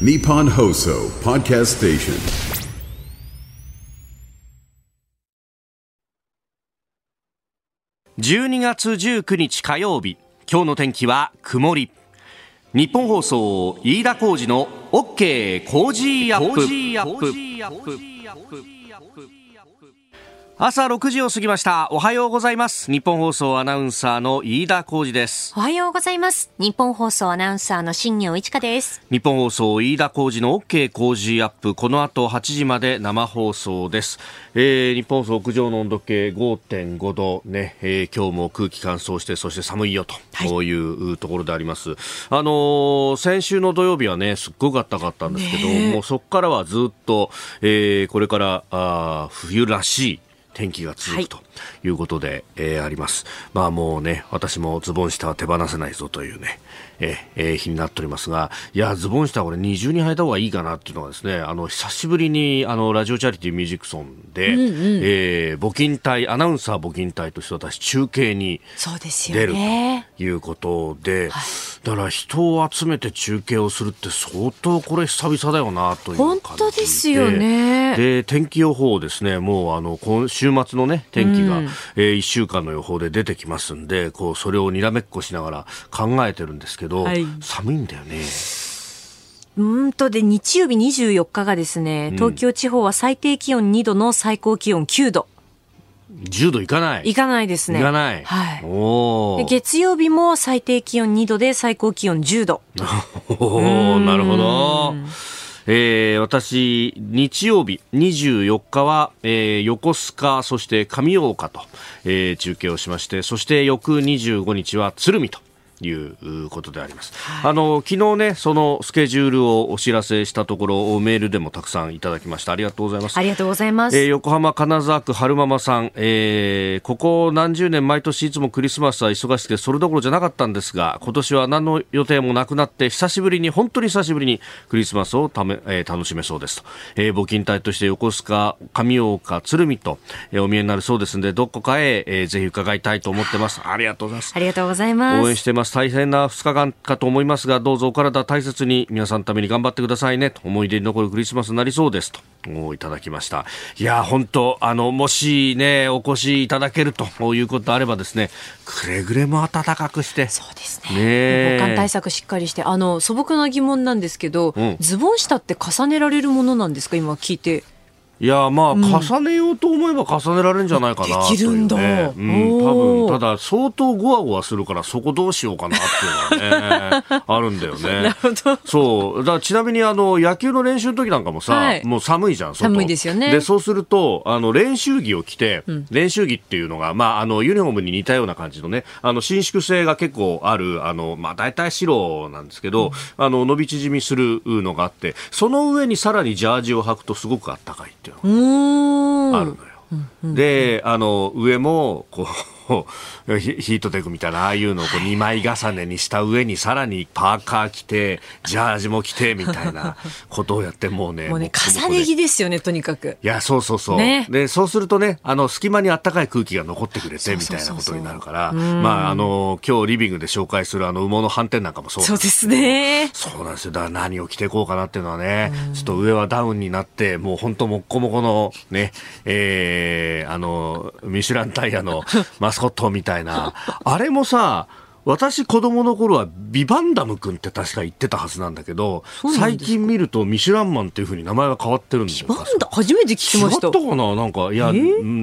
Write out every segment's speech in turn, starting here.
Nippon Hoso Podcast Station. 12月19日火曜日。今日の天気は曇り。日本放送飯田浩二の OK 工事アップ朝6時を過ぎました。おはようございます。日本放送アナウンサーの飯田浩二です。おはようございます。日本放送アナウンサーの新業一華です。日本放送飯田浩二の OK 工事アップ。この後8時まで生放送です、えー、日本放送屋上の温度計5.5度。ね、えー、今日も空気乾燥してそして寒いよと。い。うところであります、はい、あのー、先週の土曜日はねすっごく暖かったんですけど、もうそこからはずっと、えー、これからあ冬らしい天気が続くと。いうことで、はい、えー、あります。まあもうね、私もズボン下は手放せないぞというね、えー、日になっておりますが、いや、ズボン下はこれ二重に履いた方がいいかなっていうのはですね、あの、久しぶりに、あの、ラジオチャリティーミュージックソンで、うんうん、えー、募金隊、アナウンサー募金隊として私中継に出るということで、はい、だから人を集めて中継をするって相当これ久々だよなという本当ですよね。で、天気予報ですね、もうあの、今週末のね、天気が、うん、えー、1週間の予報で出てきますんで、こう、それをにらめっこしながら考えてるんですけど、はい、寒いんだよね。うんとで、日曜日24日がですね、東京地方は最低気温2度の最高気温9度。10度いかないいかないですね。いかない。はい。お月曜日も最低気温2度で最高気温10度。おなるほど。えー、私、日曜日24日は、えー、横須賀、そして上大岡と、えー、中継をしまして、そして翌25日は鶴見と。いうことであります。はい、あの昨日ねそのスケジュールをお知らせしたところメールでもたくさんいただきましたありがとうございます。ありがとうございます。えー、横浜金沢区春ママさん、えー、ここ何十年毎年いつもクリスマスは忙しくてそれどころじゃなかったんですが今年は何の予定もなくなって久しぶりに本当に久しぶりにクリスマスをため、えー、楽しめそうですと、えー、募金隊として横須賀上岡鶴見と、えー、お見えになるそうですのでどこかへ、えー、ぜひ伺いたいと思ってます。ありがとうございます。ありがとうございます。応援してます。大変な2日間かと思いますが、どうぞお体大切に皆さんのために頑張ってくださいねと、思い出に残るクリスマスになりそうですと、いただきました。いや、本当、あの、もしね、お越しいただけるということあればですね、くれぐれも暖かくして。そうですね。防寒対策しっかりして、あの、素朴な疑問なんですけど、うん、ズボン下って重ねられるものなんですか？今聞いて。いやまあ、重ねようと思えば重ねられるんじゃないかな、できるんだ、ね、うん、多分ただ相当ごわごわするからそこどうしようかなっていうのはね。あるんだよね。なるほど。そう。だちなみにあの野球の練習の時なんかもさ、はい、もう寒いじゃん寒いですよね。でそうするとあの練習着を着て、うん、練習着っていうのが、まあ、あのユニフォームに似たような感じのねあの伸縮性が結構あるあの、まあ、大体白なんですけど、うん、あの伸び縮みするのがあってその上にさらにジャージを履くとすごくあったかいっていうのあるのよ。で、あの、上も、こう、ヒートテックみたいなああいうのをこう2枚重ねにした上にさらにパーカー着てジャージも着てみたいな ことをやってもうねもうね重ね着ですよねとにかく。いやそうそうそう、ね、でそうするとねあの隙間にあったかい空気が残ってくれてみたいなことになるからまああの今日リビングで紹介するあの羽毛の斑点なんかもそうそうですね。そうなんですよ。だから何を着ていこうかなっていうのはねちょっと上はダウンになってもう本当もっこもこのねえー、あのミシュランタイヤのマスコットみたいな。あれもさ私子供の頃はビバンダム君って確か言ってたはずなんだけど最近見るとミシュランマンっていうふうに名前が変わってるんですよ。ビバンダ？初めて聞きました。違ったかな？なんかいや、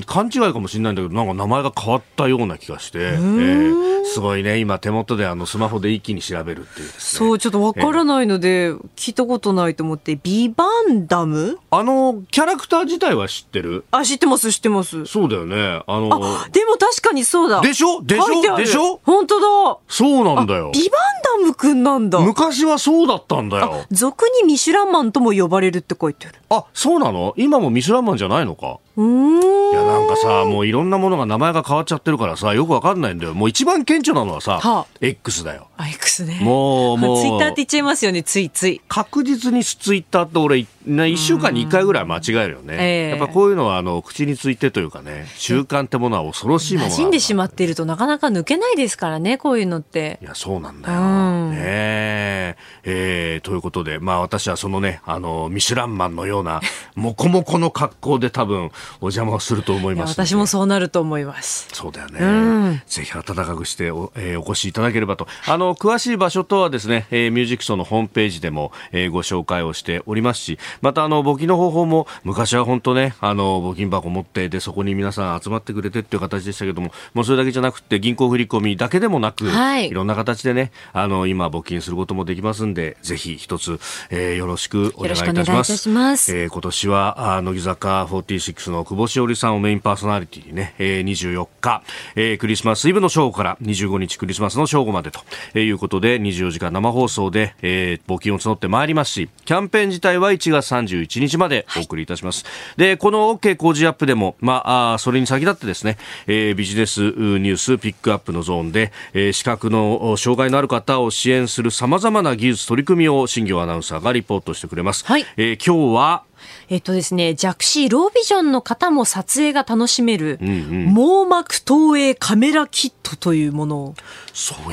勘違いかもしれないんだけどなんか名前が変わったような気がして、えー、すごいね。今手元であのスマホで一気に調べるっていう、ね、そうちょっとわからないので、聞いたことないと思ってビバンダム？あのキャラクター自体は知ってる？あ知ってます知ってます。そうだよね。あのでも確かにそうだ。でしょ？でしょ？でしょ？本当だそうなんだよ。ビバンダムくんなんだ。昔はそうだったんだよ。俗にミシュランマンとも呼ばれるって書いてある。あ、そうなの？今もミシュランマンじゃないのか？いやなんかさもういろんなものが名前が変わっちゃってるからさよくわかんないんだよ。もう一番顕著なのはさ、はあ、X だよ。あ X ね。もう もう。ツイッターって言っちゃいますよねついつい。確実にツイッターって俺1週間に1回ぐらい間違えるよね、えー、やっぱこういうのはあの口についてというかね習慣ってものは恐ろしいもの馴染んでしまっているとなかなか抜けないですからねこういうのって。いやそうなんだよ、うん、ねえ。えー、ということでまあ私はそのねあのミシュランマンのようなもこもこの格好で多分お邪魔すると思います私もそうなると思います。そうだよね、うん、ぜひ暖かくしてお,、えー、お越しいただければと。あの詳しい場所とはですね、えー、ミュージックソーのホームページでも、えー、ご紹介をしておりますしまたあの募金の方法も昔は本当ねあの募金箱持ってでそこに皆さん集まってくれてっていう形でしたけどももうそれだけじゃなくて銀行振込だけでもなく、はい、いろんな形でねあの今募金することもできますんでぜひ一つ、えー、よろしくお願いいたします。ます。えー、今年はあ乃木坂46の久保しおりさんをメインパーソナリティにね、えー、24日、えー、クリスマスイブの正午から25日クリスマスの正午までということで24時間生放送で、えー、募金を募ってまいりますしキャンペーン自体は1月31日までお送りいたします。はい、でこの OK 工事アップでも、まあ、あそれに先立ってですね、えー、ビジネスニュースピックアップのゾーンで、えー、資格の障害のある方を支援するさまざまな技術取り組みを新業アナウンサーがリポートしてくれます。はい、えー、今日はえっとですね、弱視、ロービジョンの方も撮影が楽しめる、うんうん、網膜投影カメラキットというものをご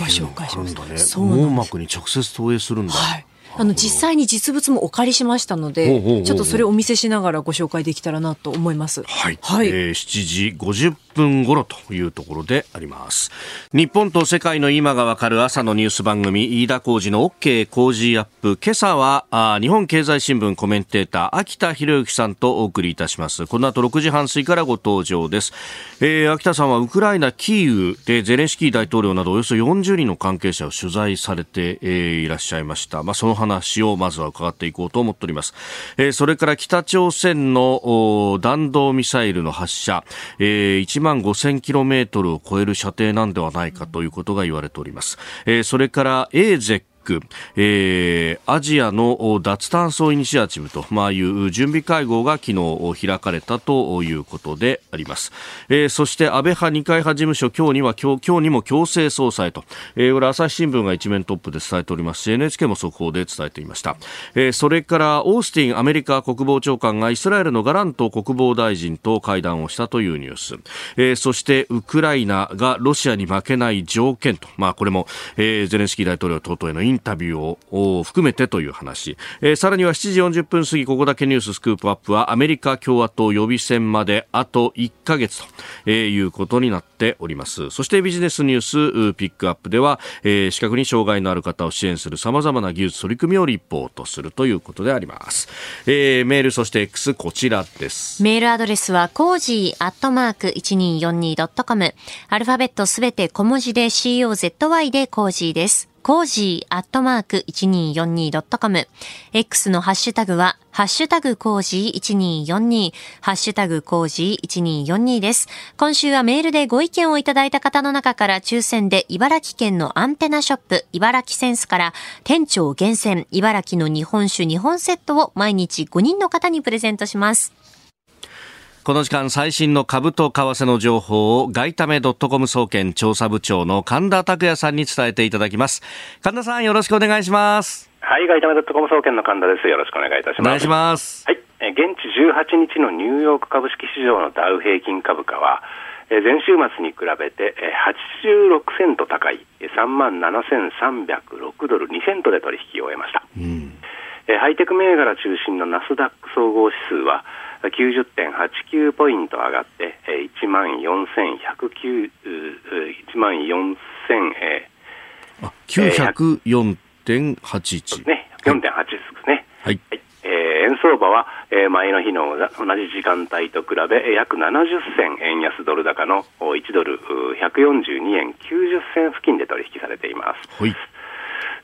紹介します。そう、ね、網膜に直接投影するんだ。はいあの実際に実物もお借りしましたので、ちょっとそれをお見せしながらご紹介できたらなと思います。はい。はい、えー、7時50分頃というところであります。日本と世界の今がわかる朝のニュース番組、飯田浩二の OK 工事アップ。今朝はあ日本経済新聞コメンテーター、秋田博之さんとお送りいたします。この後6時半過ぎからご登場です。えー、秋田さんはウクライナ、キーウでゼレンスキー大統領などおよそ40人の関係者を取材されて、えー、いらっしゃいました。まあ、その話をまずは伺っていこうと思っております。えー、それから北朝鮮の弾道ミサイルの発射、えー、1万5000キロメートルを超える射程なんではないかということが言われております。えー、それから AZEC ク、えー、アジアの脱炭素イニシアチブと、まあ、いう準備会合が昨日開かれたということであります。えー、そして安倍派二階派事務所今日には今日今日にも強制総裁と、えー、これ朝日新聞が一面トップで伝えておりますし NHK も速報で伝えていました。えー、それからオースティンアメリカ国防長官がイスラエルのガラント国防大臣と会談をしたというニュース。えー、そしてウクライナがロシアに負けない条件と、まあこれも、えー、ゼレンスキー大統領等々へのインタビューを含めてという話、えー、さらには7時40分過ぎここだけニューススクープアップはアメリカ共和党予備選まであと1ヶ月ということになっております。そしてビジネスニュースピックアップでは、えー、視覚に障害のある方を支援するさまざまな技術取り組みをリポートするということであります、えー、メールそして X こちらです。メールアドレスはコージーアットマーク 1242.com アルファベットすべて小文字で COZY でコージーです。コージーアットマーク 1242.com。X のハッシュタグは、ハッシュタグコージー1242、ハッシュタグコージー1242です。今週はメールでご意見をいただいた方の中から抽選で茨城県のアンテナショップ、茨城センスから店長厳選、茨城の日本酒2本セットを毎日5人の方にプレゼントします。この時間最新の株と為替の情報を外為ドットコム総研調査部長の神田拓也さんに伝えていただきます。神田さんよろしくお願いします。はい、外為ドットコム総研の神田です。よろしくお願いいたします。お願いします。はい、え現地18日のニューヨーク株式市場のダウ平均株価は、前週末に比べて86セント高い3万7306ドル2セントで取引を終えました、うん、ハイテク銘柄中心のナスダック総合指数は90.89ポイント上がって、1万4109、1万4000、えー、904.81。ね、4.8ですね。はい。はいえー、円相場は、えー、前の日の同じ時間帯と比べ約70銭円安ドル高の1ドル142円90銭付近で取引されています。はい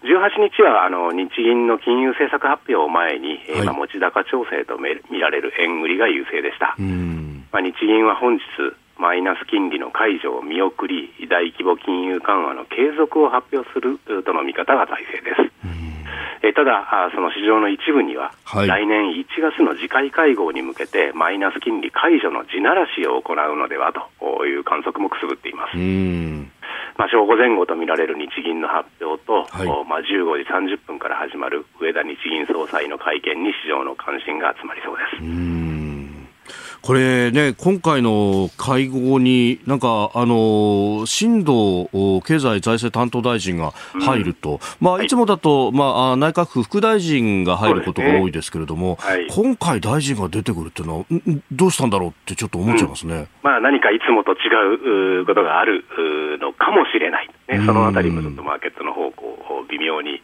18日はあの日銀の金融政策発表を前に、はい、持ち高調整と見られる円売りが優勢でした。まあ、日銀は本日、マイナス金利の解除を見送り、大規模金融緩和の継続を発表するとの見方が大勢です。えーただ、あその市場の一部には、はい来年1月の次回会合に向けて、マイナス金利解除の地ならしを行うのではという観測もくすぶっています。まあ、正午前後とみられる日銀の発表と、はいおまあ、15時30分から始まる上田日銀総裁の会見に市場の関心が集まりそうです。これね、今回の会合に、なんか、あの、新藤経済財政担当大臣が入ると、まあ、はい。いつもだと、まあ、あ内閣府副大臣が入ることが多いですけれども、そうです今回大臣が出てくるっていうのは、んんどうしたんだろうってちょっと思っちゃいますね。まあ、何かいつもと違うことがあるのかもしれない、ね、そのあたりもちょっとマーケットの方向を微妙に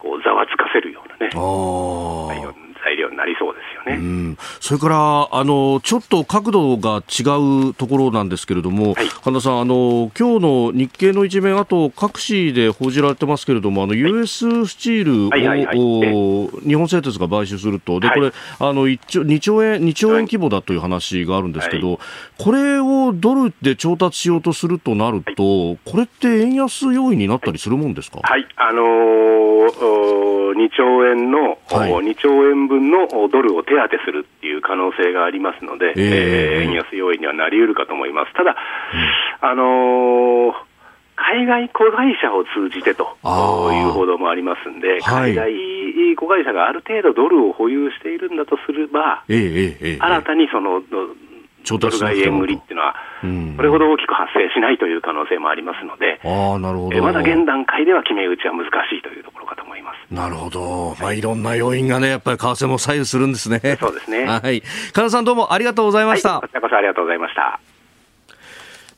こうざわつかせるようなね、ああ。材料になりそうですよね。うん、それからあのちょっと角度が違うところなんですけれども、はい。神田さんあの、今日の日経の一面、あと各紙で報じられてますけれども、あの US スチールを、はいはいはい。お日本製鉄が買収すると、ではい。これあの 1, 兆2兆円、2兆円規模だという話があるんですけど、これをドルで調達しようとするとなると、これって円安要因になったりするもんですか？はい、あのーお2兆円の、はい。お2兆円分のおドルを手当てするっていう可能性がありますので、えええー円安要因にはなり得るかと思います。ただ、あのー海外子会社を通じてという報道もありますんで、はい。海外子会社がある程度ドルを保有しているんだとすれば、ええええええ新たにその調達しなくても売りっていうのは、うんこれほど大きく発生しないという可能性もありますので、ああなるほどえーまだ現段階では決め打ちは難しいというところかと思います。なるほど。まあ、いろんな要因がね、やっぱり為替も左右するんですね。そうですね はい。金田さんどうもありがとうございました。はい、こちらこそありがとうございました。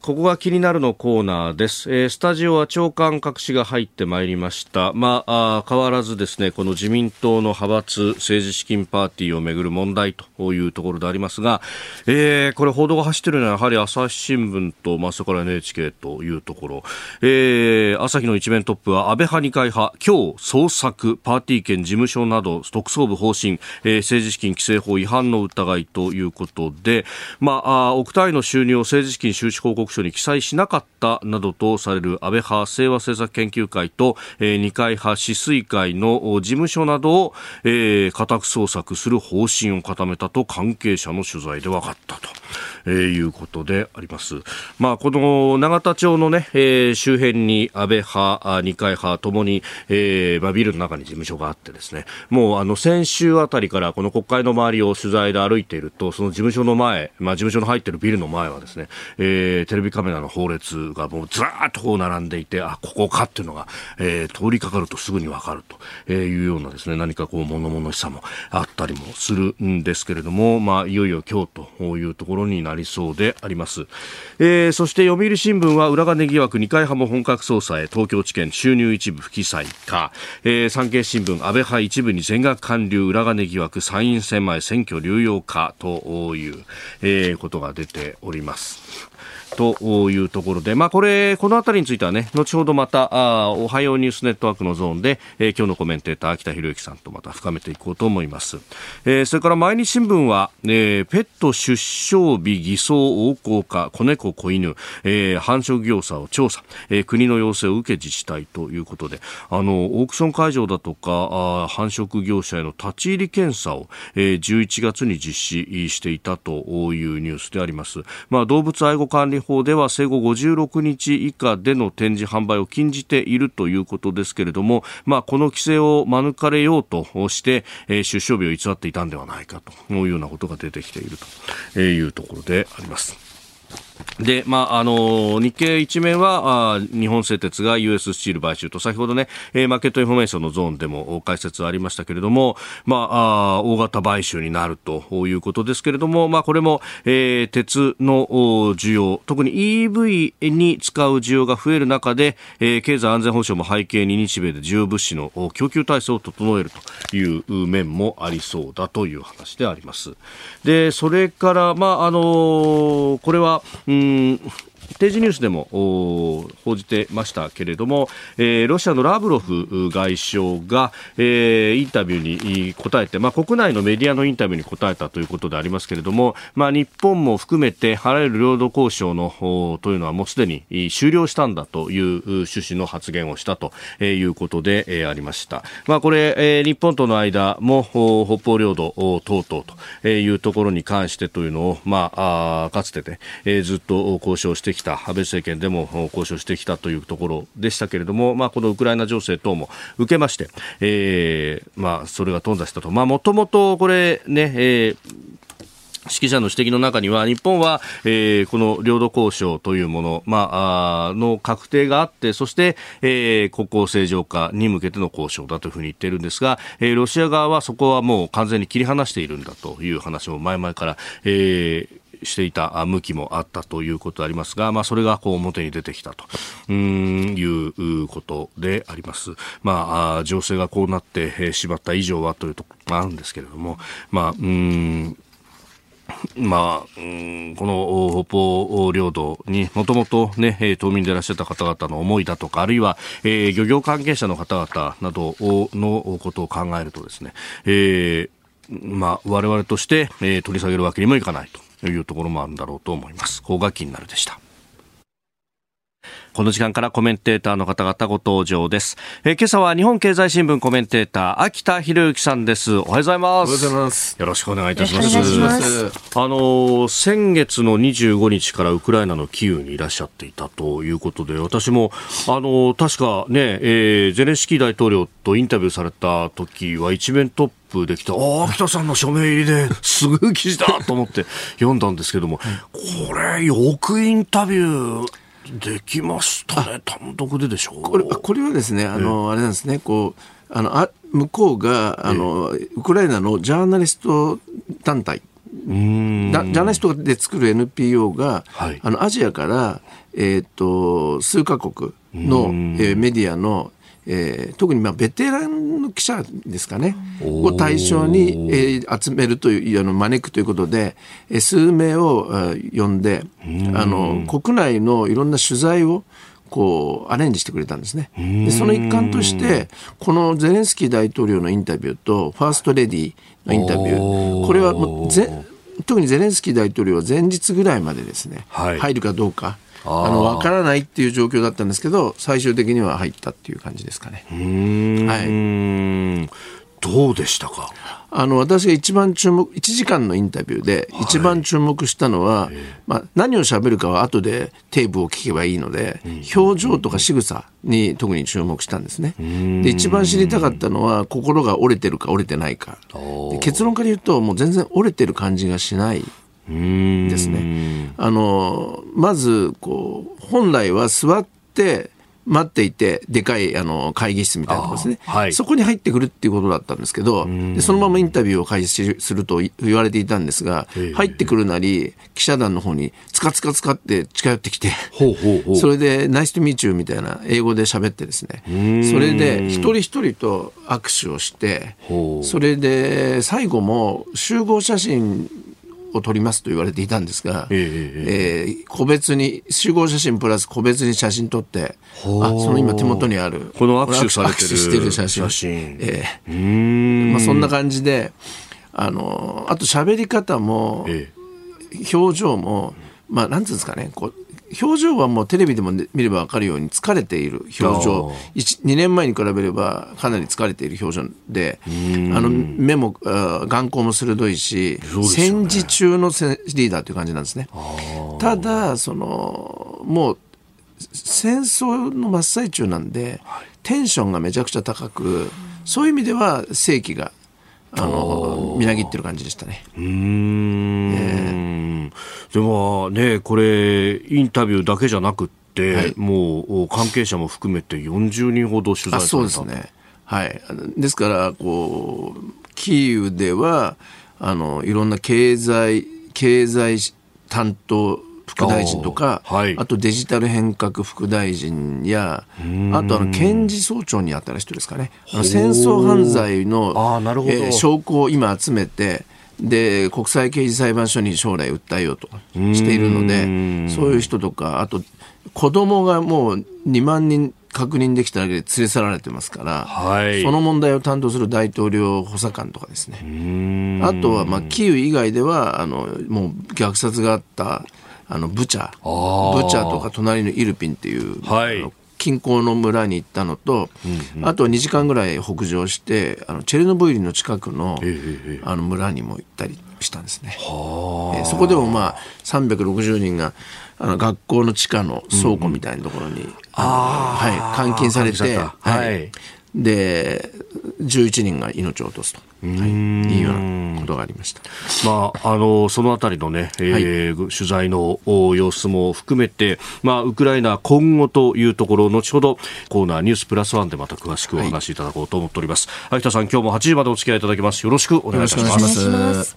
ここが気になるのコーナーです。えースタジオは長官各紙が入ってまいりました。まあ、あ変わらずですね、この自民党の派閥政治資金パーティーをめぐる問題というところでありますが、えーこれ報道が走っているのはやはり朝日新聞と、まあ、それから NHK というところ、えー朝日の一面トップは安倍派二階派、今日捜索、パーティー券事務所など特捜部方針、えー政治資金規正法違反の疑いということで、まあ、あ億単位の収入を政治資金収支報告書に記載しなかったなどとされる安倍派清和政策研究会と、えー二階派止水会の事務所などを、えー家宅捜索する方針を固めたと関係者の取材で分かったと、えーいうことであります。まあ、この永田町のね、えー周辺に安倍派、二階派ともに、えーまあ、ビルの中に事務所があってですね、もうあの先週あたりからこの国会の周りを取材で歩いていると、その事務所の前、まあ、事務所の入っているビルの前はですね、えーテレビカメラの放列がもうずらーっとこう並んでいて、あ、ここかっていうのが、えー通りかかるとすぐにわかるというようなですね、何かこう物々しさもあったりもするんですけれども、まあ、いよいよ今日というところになりそうであります。えーそして読売新聞は裏金疑惑二階派も本格捜査へ東京地検収入一部不記載か、えー産経新聞安倍派一部に全額還流裏金疑惑参院選前選挙流用かという、えーことが出ております。というところで、まあ、これ、このあたりについてはね、後ほどまた、あおはようニュースネットワークのゾーンで、えー今日のコメンテーター、秋田博之さんとまた深めていこうと思います。えーそれから毎日新聞は、えーペット出生日偽装横行か、子猫子犬、えー繁殖業者を調査、えー国の要請を受け自治体ということで、あの、オークション会場だとか、あ繁殖業者への立ち入り検査を、えー11月に実施していたというニュースであります。まあ、動物愛護管理法では生後56日以下での展示販売を禁じているということですけれども、まあ、この規制を免れようとして、え出生日を偽っていたんではないかというようなことが出てきているというところであります。で、まあ、あの、日経一面は、あ日本製鉄が US スチール買収と、先ほどね、えーマーケットインフォメーションのゾーンでも解説ありましたけれども、まあ、あ大型買収になるということですけれども、まあ、これも、えー鉄の需要、特に EV に使う需要が増える中で、えー経済安全保障も背景に日米で需要物資の供給体制を整えるという面もありそうだという話であります。で、それから、まあ、あのこれは、うん定時ニュースでも報じてましたけれども、えー、ロシアのラブロフ外相が、えー、インタビューに答えて、まあ、国内のメディアのインタビューに答えたということでありますけれども、まあ、日本も含めてあらゆる領土交渉のというのはもうすでに終了したんだという趣旨の発言をしたということで、えー、ありました。まあ、これ、えー、日本との間も北方領土等々というところに関してというのを、まあ、あかつてで、えー、ずっと交渉してきた安倍政権でも交渉してきたというところでしたけれども、まあ、このウクライナ情勢等も受けまして、えーまあ、それが頓挫したと。もともとこれね、えー指揮者の指摘の中には日本は、えー、この領土交渉というもの、まあ、あの確定があってそして、えー、国交正常化に向けての交渉だというふうに言っているんですが、えー、ロシア側はそこはもう完全に切り離しているんだという話も前々から、えーしていた向きもあったということでありますが、まあ、それがこう表に出てきたとうんいうことであります。まあ、情勢がこうなってしまった以上はというところもあるんですけれども、まあ、うんまあ、うん、この北方領土にもともとね、島民でいらっしゃった方々の思いだとか、あるいは、えー、漁業関係者の方々などのことを考えるとですね、えー、まあ、我々として、えー、取り下げるわけにもいかないと。というところもあるんだろうと思います。ここが気になるでした。この時間からコメンテーターの方々ご登場です。えー、今朝は日本経済新聞コメンテーター、秋田博之さんです。おはようございます。おはようございます。よろしくお願いいたします。ますあの、先月の25日からウクライナのキーウにいらっしゃっていたということで、私も、あの、確かね、えー、ゼレンスキー大統領とインタビューされた時は一面トップできた、ああ、秋田さんの署名入りで すぐ記事だと思って読んだんですけども、これ、よくインタビュー、できましたね、単独ででしょう。これこれはですね、あの、あれなんですね、こうあのあ向こうがあの、ウクライナのジャーナリスト団体、ジャーナリストで作る NPO が、はい、あのアジアから、えーと、と数カ国の、えー、メディアのえー、特にまあベテランの記者ですかね。を対象に、えー、集めるというあの招くということで、えー、数名を呼んであの国内のいろんな取材をこうアレンジしてくれたんですね。でその一環としてこのゼレンスキー大統領のインタビューとファーストレディのインタビュー。これはもうぜ特にゼレンスキー大統領は前日ぐらいまでですね、はい、入るかどうかあの分からないっていう状況だったんですけど最終的には入ったっていう感じですかね。はい。どうでしたか？あの私が一番注目1時間のインタビューで一番注目したのは、はい、まあ、何を喋るかは後でテープを聞けばいいので、表情とか仕草に特に注目したんですね。で一番知りたかったのは心が折れてるか折れてないか。結論から言うともう全然折れてる感じがしない。ですね。あのまずこう本来は座って待っていてでかいあの会議室みたいなとこですね、はい、そこに入ってくるっていうことだったんですけどでそのままインタビューを開始すると言われていたんですが入ってくるなり記者団の方につかつかつかって近寄ってきて それで「ナイスとミーチュー」みたいな英語で喋ってですね。それで一人一人と握手をしてそれで最後も集合写真を撮りますと言われていたんですが、えー、えー、個別に集合写真プラス個別に写真撮ってあその今手元にあるこの握手されてるしてる写真。写真、えーまあ、そんな感じであのあと喋り方も、えー、表情もまあなんていうんですかねこう表情はもうテレビでも見れば分かるように疲れている表情。2年前に比べればかなり疲れている表情であの目も眼光も鋭いし、ね、戦時中のリーダーという感じなんですね。ただそのもう戦争の真っ最中なんで、テンションがめちゃくちゃ高くそういう意味では正規があのみなぎってる感じでしたね。うん、えー、でもねこれインタビューだけじゃなくって、はい、もう関係者も含めて40人ほど取材されたそうですね。はい、ですからこうキーウではあのいろんな経済経済担当副大臣とか、あはい、あとデジタル変革副大臣や、あとあの検事総長に当たる人ですかね、戦争犯罪の、えー、証拠を今集めて、で国際刑事裁判所に将来訴えようとしているのでそういう人とかあと子供がもう2万人確認できただけで連れ去られてますから、はい。その問題を担当する大統領補佐官とかですね。あとは、まあ、キーウ以外ではあのもう虐殺があったあのブチャ。ー。ブチャとか隣のイルピンっていう、はい。近郊の村に行ったのと、あとは2時間ぐらい北上してあのチェルノブイリの近くの,、あの村にも行ったりしたんですね。えーそこでもまあ360人があの学校の地下の倉庫みたいなところに、あのはい、監禁されて、はい。で11人が命を落とすと、はい、いうようなことがありました。まあ、あのそのあたりのね、えー取材のお様子も含めて、まあ、ウクライナ今後というところ、後ほどコーナーニュースプラスワンでまた詳しくお話しいただこうと思っております。秋田さん、今日も8時までお付き合いいただきます。よろしくお願いいたします。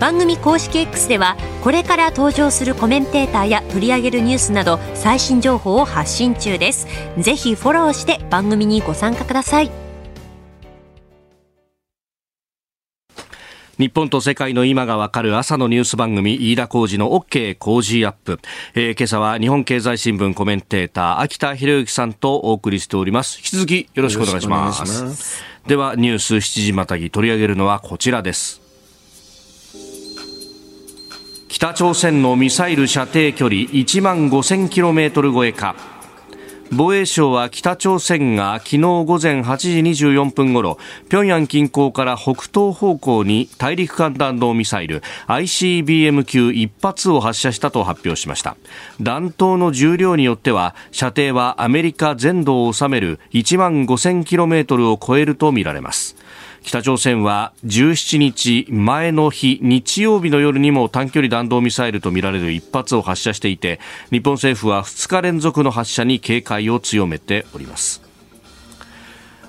番組公式 X ではこれから登場するコメンテーターや取り上げるニュースなど最新情報を発信中です。ぜひフォローして番組にご参加ください。日本と世界の今がわかる朝のニュース番組飯田浩二の OK 工事アップ、えー今朝は日本経済新聞コメンテーター秋田博之さんとお送りしております。引き続きよろしくお願いします。ではニュース7時またぎ取り上げるのはこちらです北朝鮮のミサイル射程距離1万5000キロメートル超えか。防衛省は北朝鮮が昨日午前8時24分ごろ平壌近郊から北東方向に大陸間弾道ミサイル ICBM 級1発を発射したと発表しました。弾頭の重量によっては射程はアメリカ全土を収める1万5000キロメートルを超えるとみられます。北朝鮮は17日前の日日曜日の夜にも短距離弾道ミサイルとみられる一発を発射していて日本政府は2日連続の発射に警戒を強めております。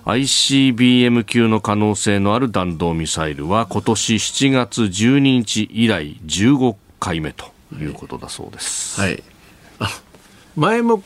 ICBM 級の可能性のある弾道ミサイルは今年7月12日以来15回目ということだそうです、はい、あ前も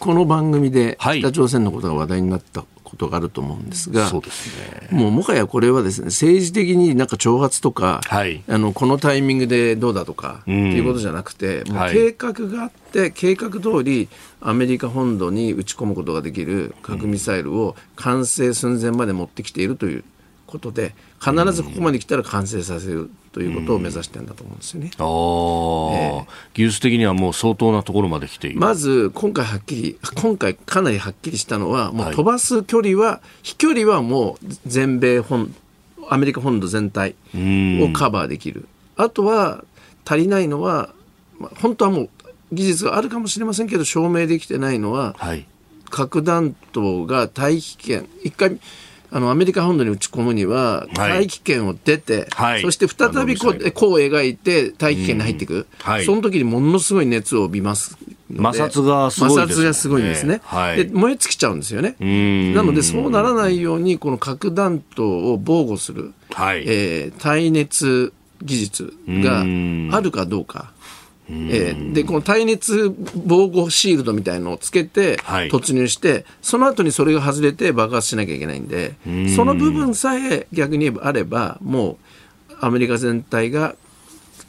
この番組ではい。北朝鮮のことが話題になったことがあると思うんですが、そうですね。もうもはやこれはですね政治的になんか挑発とか、はい。あのこのタイミングでどうだとか、ってんいうことじゃなくてもうはい。計画があって、計画通りアメリカ本土に撃ち込むことができる核ミサイルを完成寸前まで持ってきているということで必ずここまで来たら完成させるということを目指してるんだと思うんですよね。あー技術的にはもう相当なところまで来ている、まず今回はっきり今回かなりはっきりしたのはもうはい飛ばす距離は、飛距離はもう全米本アメリカ本土全体をカバーできる。あとは足りないのは、まあ、本当はもう技術があるかもしれませんけど証明できてないのははい。核弾頭が大気圏一回あのアメリカ本土に撃ち込むには大気圏を出て、はい。そして再びこうこう描いて大気圏に入っていく、はい。その時にものすごい熱を帯びます摩擦がすごいですね。摩擦がすごいんですね、はい。で燃え尽きちゃうんですよね。ん。なのでそうならないようにこの核弾頭を防護する、はい。えー耐熱技術がうん。あるかどうか。えーでこの耐熱防護シールドみたいのをつけてはい。突入して、その後にそれが外れて爆発しなきゃいけないんでその部分さえ逆に言えばあればもうアメリカ全体が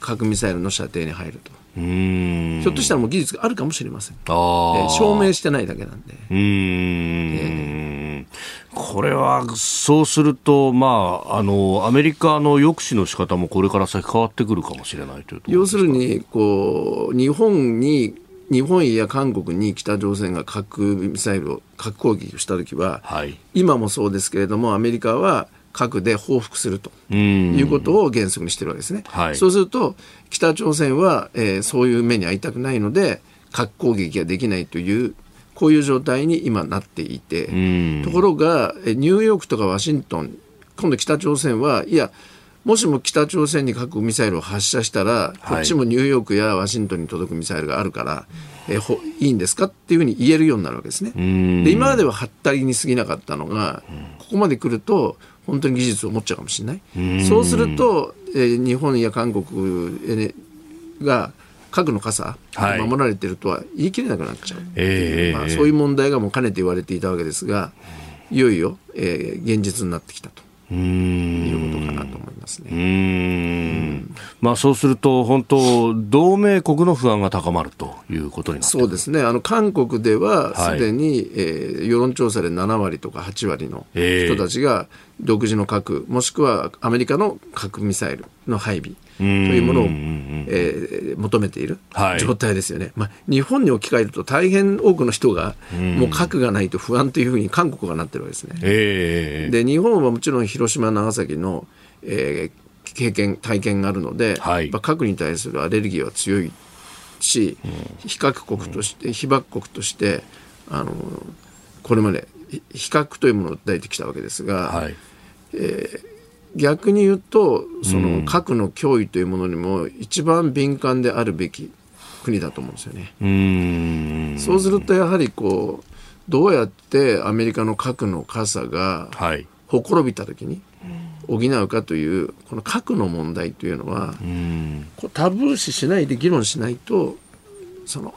核ミサイルの射程に入ると、ひょっとしたらもう技術があるかもしれません、えあー。ー証明してないだけなんで。うーん。これはそうすると、まあ、あのアメリカの抑止の仕方もこれから先変わってくるかもしれないという要するにこう日本に日本や韓国に北朝鮮が核ミサイルを核攻撃をした時は、はい。今もそうですけれどもアメリカは核で報復するということを原則にしてるわけですね。はい。そうすると北朝鮮は、えーそういう目に遭いたくないので核攻撃ができないというこういう状態に今なっていて、ところがえーニューヨークとかワシントン今度北朝鮮はいやもしも北朝鮮に核ミサイルを発射したら、こっちもニューヨークやワシントンに届くミサイルがあるから、えーほいいんですかっていうふうに言えるようになるわけですね。で今までははったりに過ぎなかったのが、ここまで来ると本当に技術を持っちゃうかもしれない。そうすると、えー日本や韓国えーが核の傘はい。守られてるとは言い切れなくなっちゃう。ええまあ、そういう問題がもうかねて言われていたわけですが、いよいよ、えー現実になってきたということかなと思いますね。うーん。まあ、そうすると、本当、同盟国の不安が高まるということにそうですね。あの韓国でははい。すでに、えー世論調査で7割とか8割のええ。人たちが独自の核、もしくはアメリカの核ミサイルの配備というものを、えー求めているはい。状態ですよね、まあ、日本に置き換えると大変多くの人がもう核がないと不安というふうに韓国がなってるわけですね。ええで日本はもちろん広島、長崎の、えー経験、体験があるので、はい。まあ核に対するアレルギーは強いし、非核国として、被爆国としてあのこれまでひ非核というものを訴えてきたわけですが、はい。逆に言うとその核の脅威というものにも一番敏感であるべき国だと思うんですよね。う。そうするとやはりこうどうやってアメリカの核の傘がはい。ほころびた時に補うかというこの核の問題というのはこうタブー視しないで議論しないとその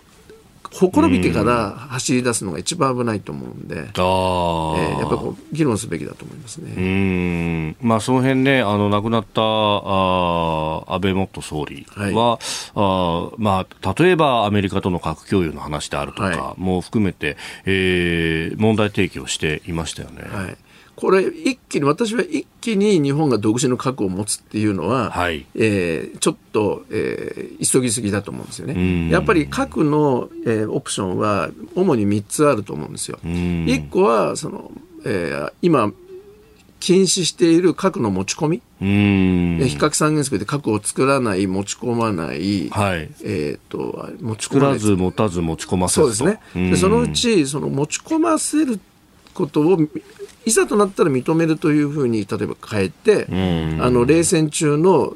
ほころびてから走り出すのが一番危ないと思うんで、ああ、えーやっぱり議論すべきだと思いますね。うーん。まあ、その辺ね、あの亡くなったあー安倍元総理は、あーまあ、例えばアメリカとの核共有の話であるとかはも含めて、えー問題提起をしていましたよね。はい、これ一気に私は一気に日本が独自の核を持つっていうのは、はい。えーちょっと、えー急ぎすぎだと思うんですよん。ね。やっぱり核の、えーオプションは主に3つあると思うんですよ。ん。1個はその、えー今禁止している核の持ち込み、非核三原則で核を作らない持ち込まない、はい、えー、と持ち込作らまず持たず持ち込ませずと。そうですね。でそのうちその持ち込ませることをいざとなったら認めるというふうに例えば変えて、あの冷戦中の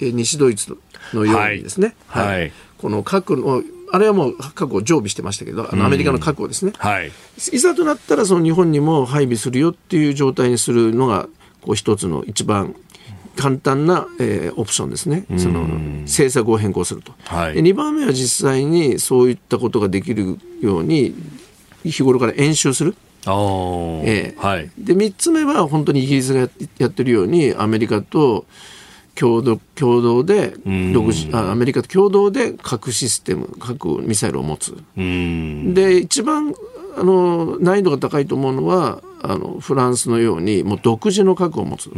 え西ドイツのようにですね、はい。はい。この核のあれはもう核を常備してましたけど、あのアメリカの核をですね、はい、いざとなったらその日本にも配備するよっていう状態にするのがこう一つの一番簡単な、えーオプションですね、その政策を変更すると、はい。で2番目は実際にそういったことができるように日頃から演習する、ええ。はい、で3つ目は本当にイギリスがやってるようにアメリカと共同共同で独自あアメリカと共同で核システム核ミサイルを持つ。で一番あの難易度が高いと思うのはあのフランスのようにもう独自の核を持つ。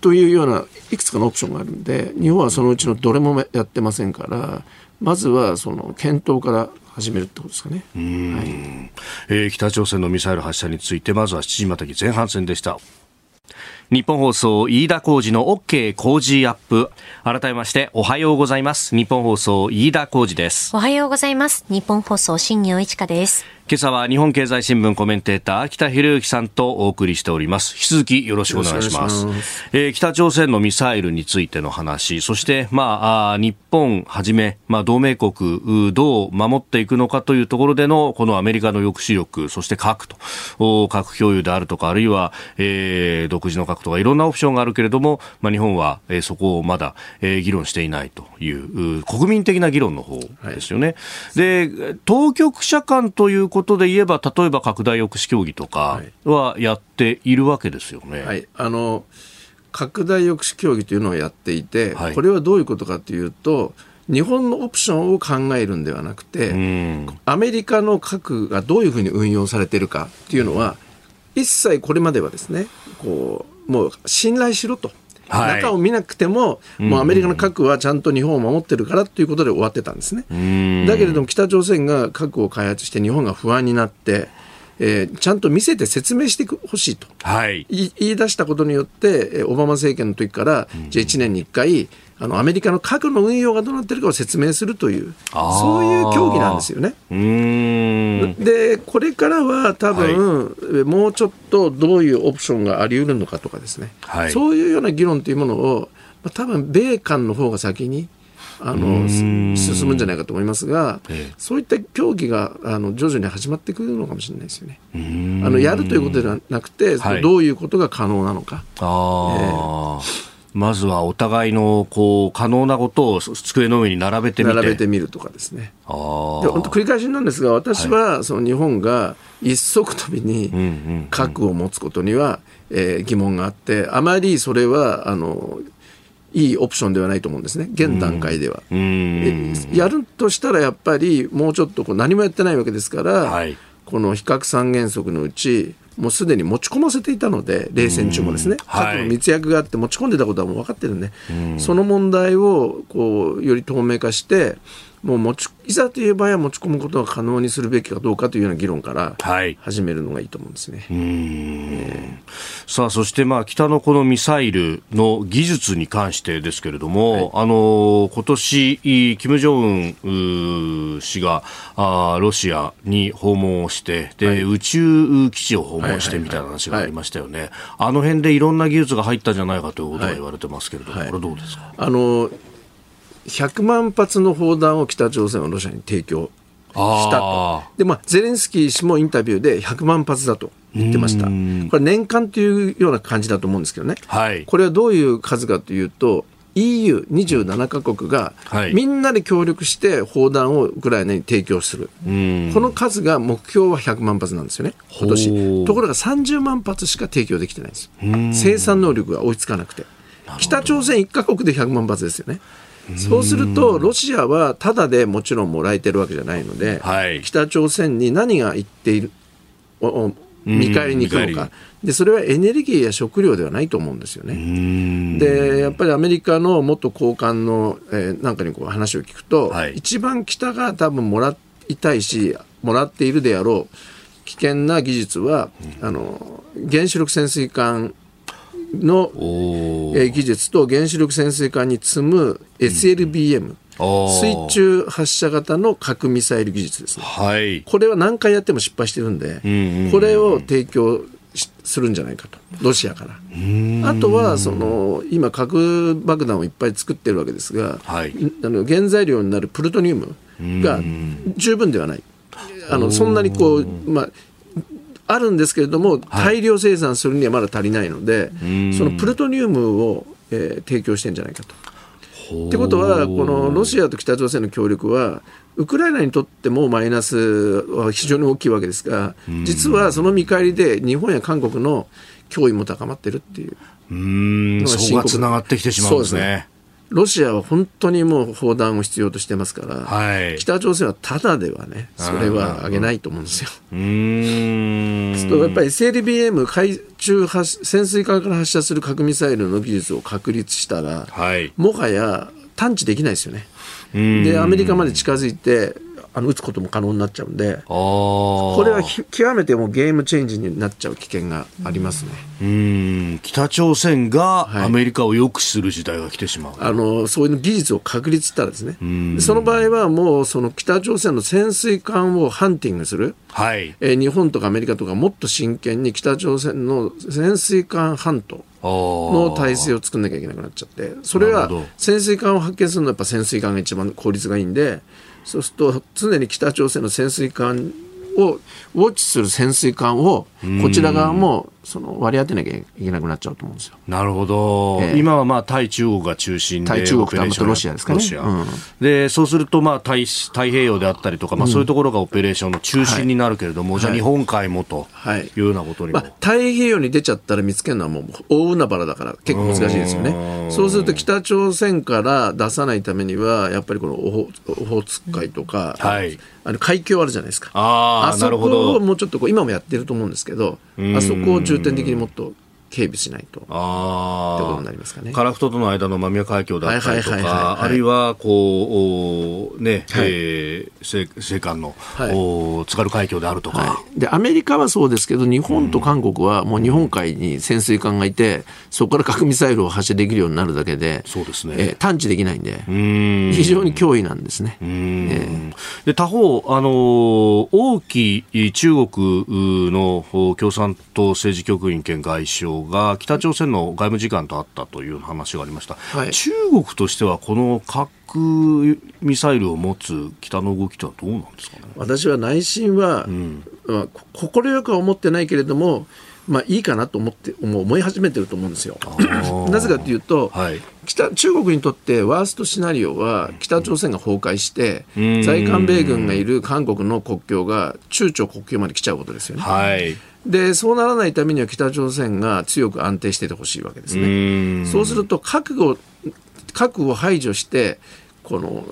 というようないくつかのオプションがあるんで日本はそのうちのどれもやってませんからまずはその検討から始めるってことですかね。えー北朝鮮のミサイル発射についてまずは7時またぎ前半戦でした日本放送飯田浩二の OK 工事アップ改めましておはようございます日本放送飯田浩二ですおはようございます。日本放送、新業一華です。今朝は日本経済新聞コメンテーター秋田博之さんとお送りしております。引き続きよろしくお願いします。えー北朝鮮のミサイルについての話そして、まあ、日本はじめ、まあ、同盟国うどう守っていくのかというところでのこのアメリカの抑止力そして核とお核共有であるとかあるいは、えー独自の核とかいろんなオプションがあるけれども、まあ、日本は、えーそこをまだ、えー議論していないというう国民的な議論の方ですよね、で当局者間ということで言えば例えば拡大抑止協議とかはやっているわけですよね。はい、あの拡大抑止協議というのをやっていて、はい。これはどういうことかというと日本のオプションを考えるんではなくて、うん。アメリカの核がどういうふうに運用されているかっていうのは、一切これまではですねこうもう信頼しろとはい中を見なくても、もうアメリカの核はちゃんと日本を守ってるからということで終わってたんですね。だけれども北朝鮮が核を開発して日本が不安になって、えーちゃんと見せて説明してほしいと。はい。言い出したことによって、えーオバマ政権の時から、じゃあ1年に1回、あのアメリカの核の運用がどうなってるかを説明するという、そういう協議なんですよね。で、これからは多分、えーもうちょっとどういうオプションがあり得るのかとかですね、はい。そういうような議論というものを、まあ、多分米韓の方が先に。あのす進むんじゃないかと思いますが、ええ。そういった協議があの徐々に始まってくるのかもしれないですよね。あのやるということではなくて、はい。どういうことが可能なのか。ああ、まずはお互いのこう可能なことを机の上に並べてみて。並べてみるとかですね。あで本当繰り返しなんですが、私はその日本が一足飛びに核を持つことには、えー疑問があって、あまりそれはあのいいオプションではないと思うんですね、現段階では。やるとしたらやっぱりもうちょっとこう何もやってないわけですから、はい。この非核三原則のうち、もうすでに持ち込ませていたので、冷戦中もですね、はい。核の密約があって持ち込んでたことはもう分かってるんで、その問題をこうより透明化して、もう持ちいざという場合は持ち込むことが可能にするべきかどうかというような議論からはい。始めるのがいいと思うんですね。さあ、そしてまあ北のこのミサイルの技術に関してですけれども、あの今年金正恩氏があーロシアに訪問をしてで、宇宙基地を訪問してみたいな話がありましたよね、あの辺でいろんな技術が入ったんじゃないかということが言われてますけれども、はい。これどうですか？あの100万発の砲弾を北朝鮮はロシアに提供したとあ。で、まあ、ゼレンスキー氏もインタビューで100万発だと言ってました。うんこれ年間というような感じだと思うんですけどね。はいこれはどういう数かというと、EU27 カ国がはいみんなで協力して砲弾をウクライナに提供する。うんこの数が目標は100万発なんですよね、今年。ところが30万発しか提供できてないんです。生産能力が追いつかなくて。北朝鮮1カ国で100万発ですよね。そうすると、ロシアはただでもちろんもらえてるわけじゃないので、はい。北朝鮮に何が言っている、見返りに行くのか、でそれはエネルギーや食料ではないと思うんですよね。でやっぱりアメリカの元高官の、えーなんかにこう話を聞くと、はい。一番北が多分もらいたいし、もらっているであろう危険な技術は、あの原子力潜水艦の、えー技術と原子力潜水艦に積む SLBM、おー。水中発射型の核ミサイル技術ですね。はい。これは何回やっても失敗してるんで、んうんうん。これを提供しするんじゃないかと、ロシアから。あとはその今、核爆弾をいっぱい作ってるわけですが、はい。あの原材料になるプルトニウムが十分ではない、あのそんなにこう、まあ、あるんですけれども、大量生産するにはまだ足りないので、そのプルトニウムを、えー提供してんじゃないかと。ってことは、このロシアと北朝鮮の協力は、ウクライナにとってもマイナスは非常に大きいわけですが、実はその見返りで日本や韓国の脅威も高まってるっていう。うーんそこがつながってきてしまうんですね。ロシアは本当にもう砲弾を必要としてますから、はい。北朝鮮はただではね、それはあげないと思うんですよ。うーん。とやっぱり SLBM、海中発潜水艦から発射する核ミサイルの技術を確立したら、はい。もはや探知できないですよね。うん。で、アメリカまで近づいて、あの撃つことも可能になっちゃうんで、これはひ極めてもうゲームチェンジになっちゃう危険がありますね。うーん。北朝鮮がはい。アメリカを抑止する時代が来てしまう、あのそういう技術を確立したらですね、でその場合はもうその北朝鮮の潜水艦をハンティングする、はい。えー日本とかアメリカとかもっと真剣に北朝鮮の潜水艦ハントのの体制を作んなきゃいけなくなっちゃって、それは潜水艦を発見するのはやっぱ潜水艦が一番効率がいいんで、そうすると常に北朝鮮の潜水艦をウォッチする潜水艦をこちら側もその割り当てなきゃいけなくなっちゃうと思うんですよ。なるほど、ええ。今はまあ対中国が中心で対中国オペレーションとロシアですかね。ロシア。うん。でそうするとまあ太太平洋であったりとか、まあ、そういうところがオペレーションの中心になるけれども、じゃあはい日本海もとはい。いうようなことにも、まあ、太平洋に出ちゃったら見つけるのはもう大海原だから結構難しいですよね。そうすると北朝鮮から出さないためにはやっぱりこのオホオホーツク海とか、はいあの海峡あるじゃないですか。あーそこをどもうちょっとこう今もやってると思うんですけど、あそこを重点的にもっと警備しないと。ってあことあになりますかね。樺太との間の間宮海峡だったりとか、はいあるいは、こう、おね、はい。えー、西西韓の、はい。お津軽海峡であるとか、はい、でアメリカはそうですけど、日本と韓国はもう日本海に潜水艦がいて、そこから核ミサイルを発射できるようになるだけで、そうですね。えー探知できないんで、うん。非常に脅威なんですね。で他方、あのー王毅中国の共産党政治局員兼外相が北朝鮮の外務次官と会ったという話がありました、はい。中国としてはこの核ミサイルを持つ北の動きとはどうなんですかね？私は内心は、まあ、こ快くは思ってないけれども、まあ、いいかなと思って思い始めてると思うんですよ。なぜかというと、はい。北中国にとってワーストシナリオは北朝鮮が崩壊してん。在韓米軍がいる韓国の国境が中朝国境まで来ちゃうことですよね。はいでそうならないためには北朝鮮が強く安定しててほしいわけですね。そうすると核を核を排除してこの、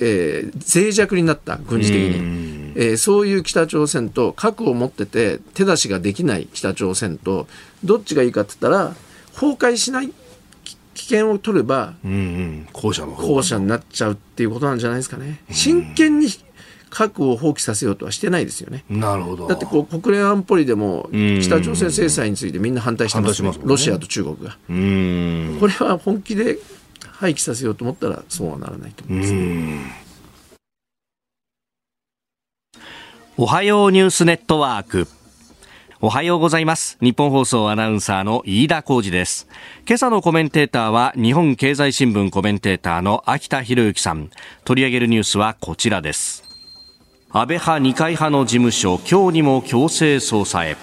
えー脆弱になった軍事的に、えーそういう北朝鮮と核を持ってて手出しができない北朝鮮とどっちがいいかって言ったら崩壊しないき危険を取ればうんうん。後者後者になっちゃうっていうことなんじゃないですかね。真剣に核を放棄させようとはしてないですよね。なるほど。だってこう国連安保理でもん。北朝鮮制裁についてみんな反対してます,、反対してますもんね。ロシアと中国が。うん。これは本気で廃棄させようと思ったらそうはならないと思います。おはようニュースネットワーク。おはようございます。日本放送アナウンサーの飯田浩二です。今朝のコメンテーターは日本経済新聞コメンテーターの秋田博之さん。取り上げるニュースはこちらです安倍派二階派の事務所今日にも強制捜査へ。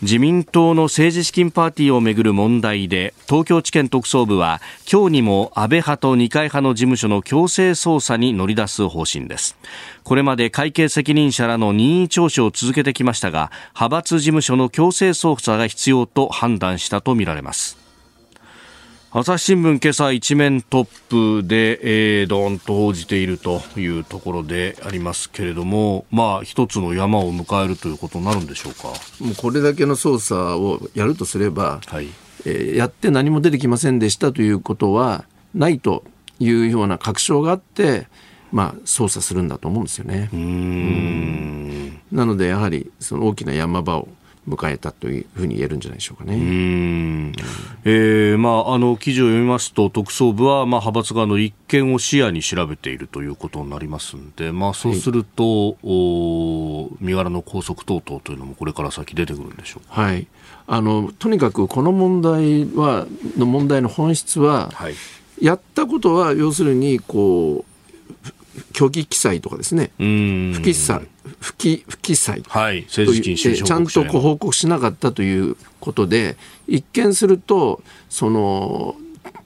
自民党の政治資金パーティーをめぐる問題で東京地検特捜部は今日にも安倍派と二階派の事務所の強制捜査に乗り出す方針です。これまで会計責任者らの任意聴取を続けてきましたが派閥事務所の強制捜査が必要と判断したとみられます。朝日新聞今朝一面トップで、えー、ドーンと報じているというところでありますけれども、まあ、一つの山を迎えるということになるんでしょうか？もうこれだけの捜査をやるとすれば、はい。えーやって何も出てきませんでしたということはないというような確証があって、まあ、捜査するんだと思うんですよね。なのでやはりその大きな山場を迎えたというふうに言えるんじゃないでしょうかね。うんえーまあ、あの記事を読みますと特捜部は、まあ、派閥側の立件を視野に調べているということになりますので、まあ、そうすると、お身柄の拘束等々というのもこれから先出てくるんでしょうか。はい、あのとにかくこの問題はの問題の本質は、はいやったことは要するにこうふ虚偽記載とかですね。うん。不記載不記不記載。はい、というちゃんとこう報告しなかったということで一見するとその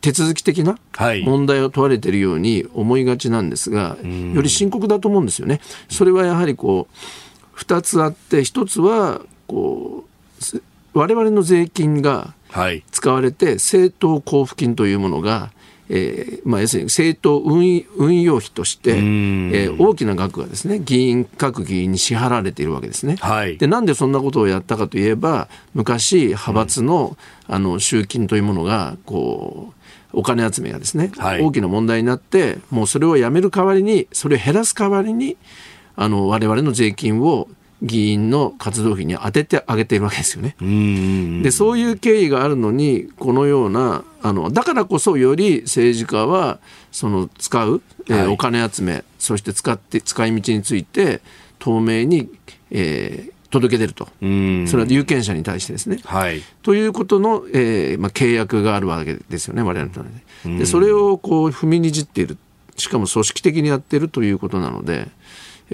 手続き的なはい。問題を問われているように思いがちなんですが、より深刻だと思うんですよね。それはやはりこう2つあって1つはこうす我々の税金がはい。使われて政党交付金というものが、えーまあ、要するに政党運運用費として、えん。ー大きな額がですね議員各議員に支払われているわけですね。はい。でなんでそんなことをやったかといえば昔派閥の,、あの集金というものがこうお金集めがですね、はい。大きな問題になってもうそれをやめる代わりにそれを減らす代わりにあの我々の税金を議員の活動費に当ててあげているわけですよね。うんでそういう経緯があるのにこのようなあのだからこそより政治家はその使う、えーはい。お金集めそして使って使い道について透明に、えー届け出ると、うん。それは有権者に対してですね。はい。ということの、えーまあ、契約があるわけですよね、我々の中で。でそれをこう踏みにじっている、しかも組織的にやっているということなので、えー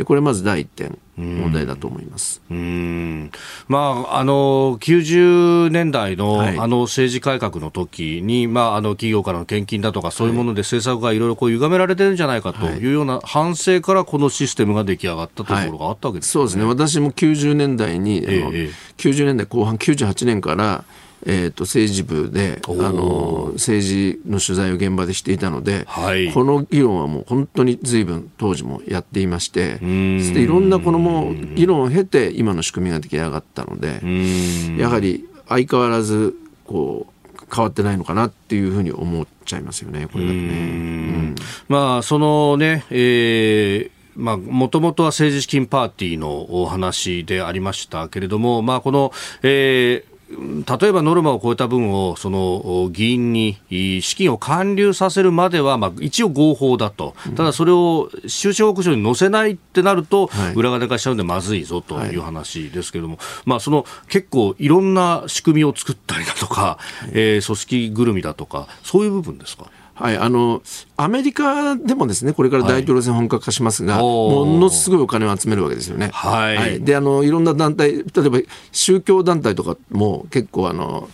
これまず第一点、問題だと思います。うん。まあ、あの90年代の,、はい。あの政治改革の時に、まあ、あの企業からの献金だとか、そういうもので政策がいろいろこう歪められてるんじゃないかというような反省から、このシステムが出来上がったところがあったわけですそうですね、私も90年代に、ええ90年代後半、98年から、えー、と政治部であの政治の取材を現場でしていたので、はい。この議論はもう本当に随分当時もやっていまして、そん。していろんなこのもう議論を経て、今の仕組みが出来上がったので、うん。やはり相変わらずこう変わってないのかなっていうふうに思っちゃいますよね、これだとね。うん。まあ、そのね、えーまあ、もともとは政治資金パーティーのお話でありましたけれども、まあ、この、えー例えばノルマを超えた分をその議員に資金を還流させるまでは、まあ、一応合法だと、ただそれを収支報告書に載せないってなると、裏金化しちゃうんでまずいぞという話ですけれども、まあ、その結構いろんな仕組みを作ったりだとか、えー組織ぐるみだとか、そういう部分ですか？はい、あのアメリカでもですねこれから大統領選本格化しますが、おー。ものすごいお金を集めるわけですよね。はい。であのいろんな団体例えば宗教団体とかも結構あの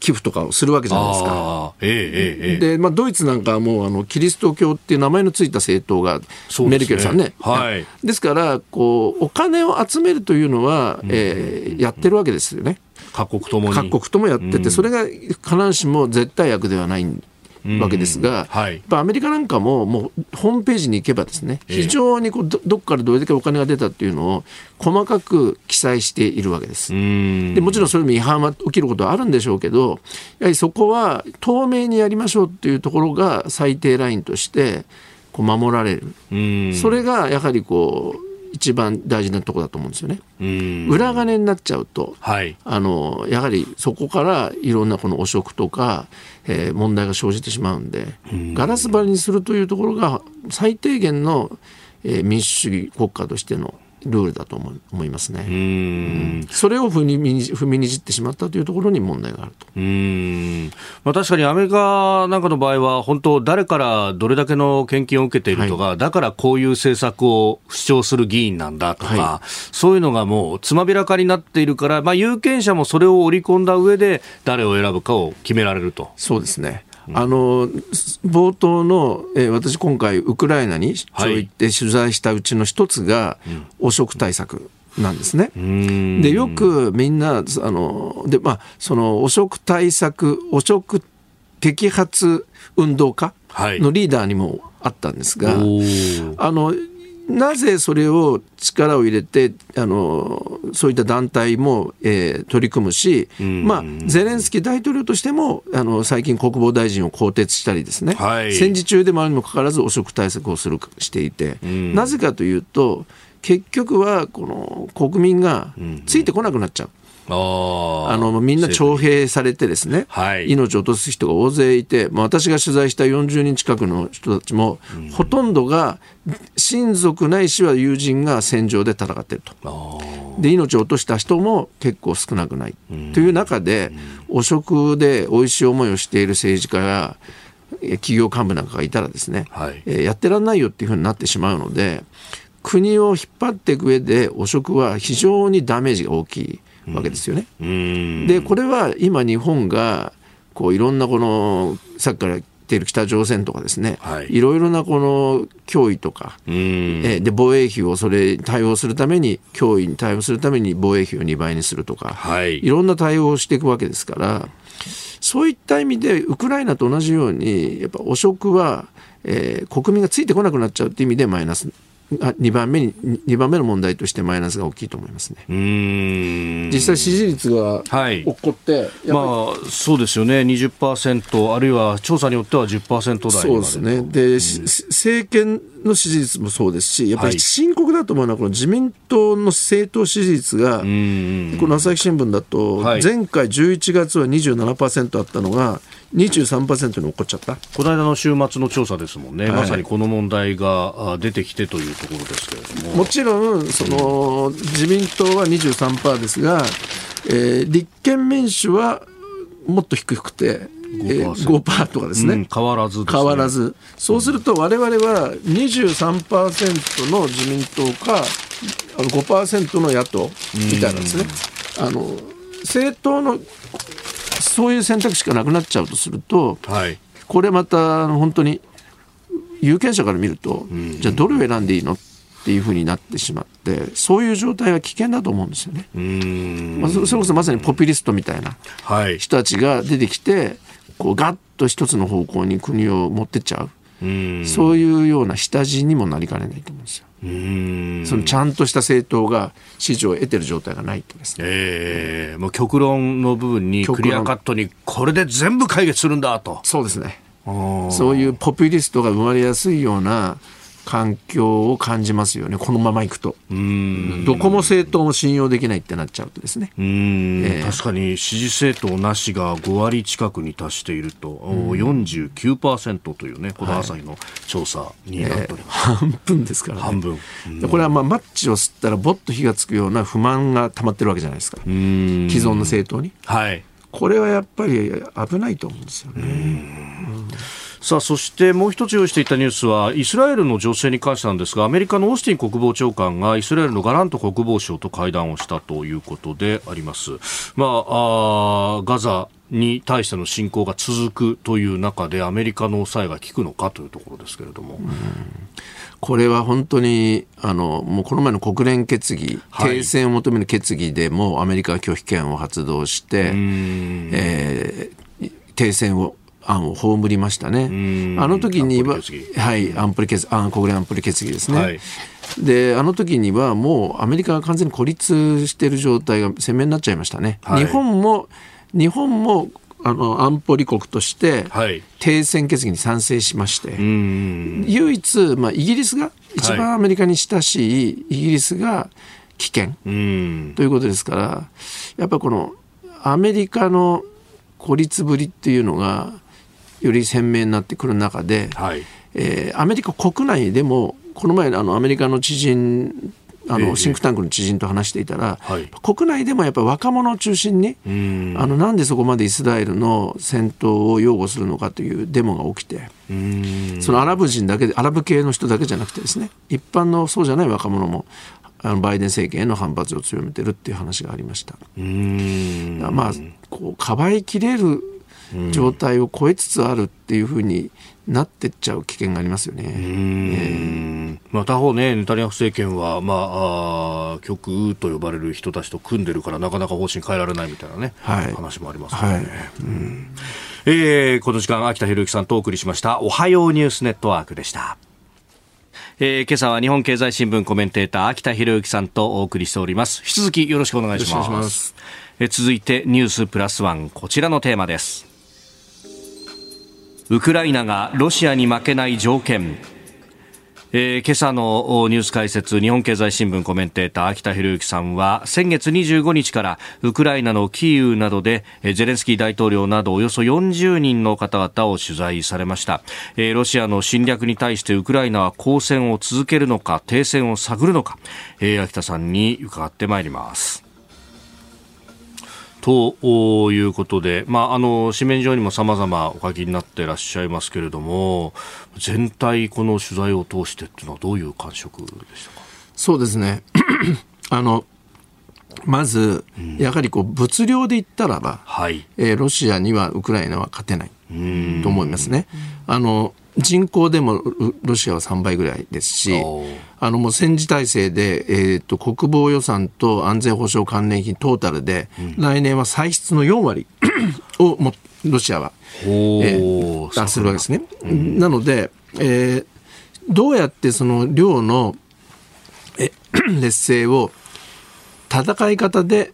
寄付とかをするわけじゃないですか。えええで、まあ、ドイツなんかはもうあのキリスト教っていう名前のついた政党が、メルケルさんね、はい。ですからこうお金を集めるというのは、えーやってるわけですよね。各国ともに。各国ともやってて、それが必ずしも絶対悪ではないわけですが、はい。やっぱアメリカなんかももうホームページに行けばですねええ。非常にこうどどっからどれだけお金が出たっていうのを細かく記載しているわけです。うん。でもちろんそれも違反は起きることはあるんでしょうけどやはりそこは透明にやりましょうっていうところが最低ラインとしてこう守られる、うん。それがやはりこう一番大事なところだと思うんですよね。うん裏金になっちゃうとはい。あのやはりそこからいろんなこの汚職とか、えー問題が生じてしまうんで、ガラス張りにするというところが最低限の、えー民主主義国家としてのルールだと思いますね。うんそれを踏みに踏みにじってしまったというところに問題があると。うんまあ、確かにアメリカなんかの場合は、本当、誰からどれだけの献金を受けているとか、だからこういう政策を主張する議員なんだとか、はそういうのがもうつまびらかになっているから、まあ、有権者もそれを織り込んだ上で、誰を選ぶかを決められると。そうですね。あの冒頭の、えー私今回ウクライナに出張行って取材したうちの一つが汚職対策なんですね。うん。でよくみんなあので、まあ、その汚職対策汚職摘発運動家はい。のリーダーにもあったんですが、おー。あのなぜそれを力を入れてあのそういった団体も、えー取り組むし、ん。まあ、ゼレンスキー大統領としてもあの最近国防大臣を更迭したりですね、はい。戦時中でもあるにもかかわらず汚職対策をするしていて、なぜかというと結局はこの国民がついてこなくなっちゃう。あのみんな徴兵されてですね、はい。命を落とす人が大勢いて、まあ、私が取材した40人近くの人たちも、ほとんどが親族ないしは友人が戦場で戦っていると。で命を落とした人も結構少なくない。という中で、汚職で美味しい思いをしている政治家やえ企業幹部なんかがいたらですね、はい。えーやってらんないよっていうふうになってしまうので国を引っ張っていく上で汚職は非常にダメージが大きいわけですよね。うん。でこれは今日本がこういろんなこのさっきから言っている北朝鮮とかですね、はい。ろいろなこの脅威とか、うん。えーで防衛費をそれに対応するために脅威に対応するために防衛費を2倍にするとか、はい。いろんな対応をしていくわけですからそういった意味でウクライナと同じようにやっぱ汚職は、えー国民がついてこなくなっちゃうっていう意味でマイナスあ2番目に2番目の問題としてマイナスが大きいと思いますね。うん実際支持率がはい起こって、やっぱりまあ、そうですよね、20%、あるいは調査によっては10%台そうまですね。で、し政権の支持率もそうですし、やっぱはい。り深刻だと思うのは、この自民党の政党支持率が、うんこの朝日新聞だと、はい。前回11月は27%あったのが、23%に起こっちゃった。この間の週末の調査ですもんね、はい。まさにこの問題があ出てきてというところですけれども。もちろん、その、自民党は23%ですが、えー立憲民主はもっと低くて、えー5% 5%とかですね。うん変わらずね。変わらず、そうすると我々は23%の自民党かあの5%の野党みたいなんですね。あの政党のそういう選択肢しかなくなっちゃうとするとはい。これまたあの本当に有権者から見ると、じゃあどれを選んでいいのっていうふうになってしまってそういう状態は危険だと思うんですよね。うん。まあ、そそれこそまさにポピュリストみたいなはい。人たちが出てきてこうガッと一つの方向に国を持ってっちゃう。そういうような下地にもなりかねないと思うんですよ。そのちゃんとした政党が支持を得てる状態がないとですね、えー、もう極論の部分にクリアカットにこれで全部解決するんだと。そうですね。そういうポピュリストが生まれやすいような環境を感じますよね、このままいくと。どこも政党も信用できないってなっちゃうとですね。えー、確かに支持政党なしが5割近くに達していると、49%というね、この朝日の調査になっております。はいえー、半分ですから、ね、半分。これはまあマッチを吸ったらぼっと火がつくような不満が溜まってるわけじゃないですか。既存の政党に。はい。これはやっぱり危ないと思うんですよね。さあそしてもう一つ用意していたニュースはイスラエルの情勢に関してなんですがアメリカのオースティン国防長官がイスラエルのガラント国防相と会談をしたということであります。まあ、あガザに対しての侵攻が続くという中でアメリカの抑えが効くのかというところですけれども。これは本当にあのもうこの前の国連決議、はい、停戦を求める決議でもアメリカは拒否権を発動して、えー、停戦を案を葬りましたね。あの時には、はい、安保理決あ国連安保理決議ですね。はい、で、あの時にはもうアメリカが完全に孤立している状態が鮮明になっちゃいましたね。はい、日本も日本もあの安保理国として停戦決議に賛成しまして、はい、唯一、まあ、イギリスが一番アメリカに親しいイギリスが危険。ということですからやっぱこのアメリカの孤立ぶりっていうのがより鮮明になってくる中で、はい、えー、アメリカ国内でもこの前あのアメリカの知人あのシンクタンクの知人と話していたら、はい、国内でもやっぱり若者を中心にあのなんでそこまでイスラエルの戦闘を擁護するのかというデモが起きてそのアラブ人だけでアラブ系の人だけじゃなくてですね一般のそうじゃない若者もあのバイデン政権への反発を強めてるっていう話がありました。まあこうかばいきれる状態を超えつつあるっていうふうになってっちゃう危険がありますよね。えー、まあ、他方ね、ネタニヤフ政権は、まあ、あ極右と呼ばれる人たちと組んでるから、なかなか方針変えられないみたいなね、はい、話もありますね。はい、うんえー、この時間、秋田博之さんとお送りしました、おはようニュースネットワークでした。えー、今朝は日本経済新聞コメンテーター秋田博之さんとお送りしております。引き続きよろしくお願いします。えー、続いてニュースプラスワンこちらのテーマです。ウクライナがロシアに負けない条件。えー、今朝のニュース解説日本経済新聞コメンテーター秋田博之さんは先月25日からウクライナのキーウなどでゼレンスキー大統領などおよそ40人の方々を取材されました、えー、ロシアの侵略に対してウクライナは抗戦を続けるのか停戦を探るのか、えー、秋田さんに伺ってまいります。ということで、まあ、あの紙面上にもさまざまお書きになっていらっしゃいますけれども全体この取材を通してっていうのはどういう感触でしたか？そうですね。あのまず、やはりこう物量で言ったらば、はい、えー、ロシアにはウクライナは勝てないと思いますね。あの人口でもロシアは3倍ぐらいですし、あのもう戦時体制で、えーと、国防予算と安全保障関連費トータルで、うん、来年は歳出の4割 をもロシアは、えー、出するわけですね。うん、なので、えー、どうやってその量のえ 劣勢を戦い方で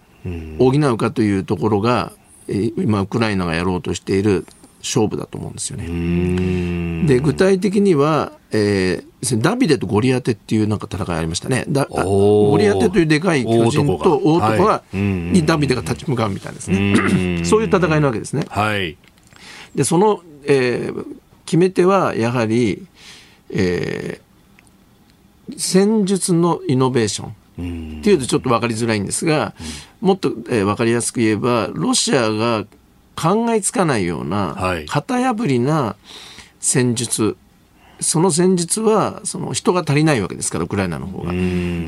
補うかというところが、えー、今ウクライナがやろうとしている勝負だと思うんですよね。で具体的には、えー、ダビデとゴリアテっていうなんか戦いありましたね。だゴリアテというでかい巨人と大男が、にダビデが立ち向かうみたいですね。そういう戦いなわけですね。はい、でその、えー、決め手はやはり、えー、戦術のイノベーション。っていうとちょっと分かりづらいんですが、もっと、えー、分かりやすく言えばロシアが考えつかないような、型破りな戦術、その戦術はその人が足りないわけですから、ウクライナの方が。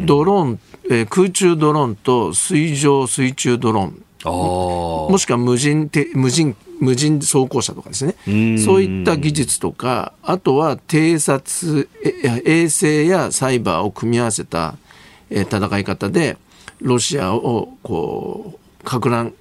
ドローン、えー、空中ドローンと水上水中ドローン。もしくは無人無人無人装甲車とかですね。そういった技術とかあとは偵察衛星やサイバーを組み合わせた戦い方でロシアをこうか乱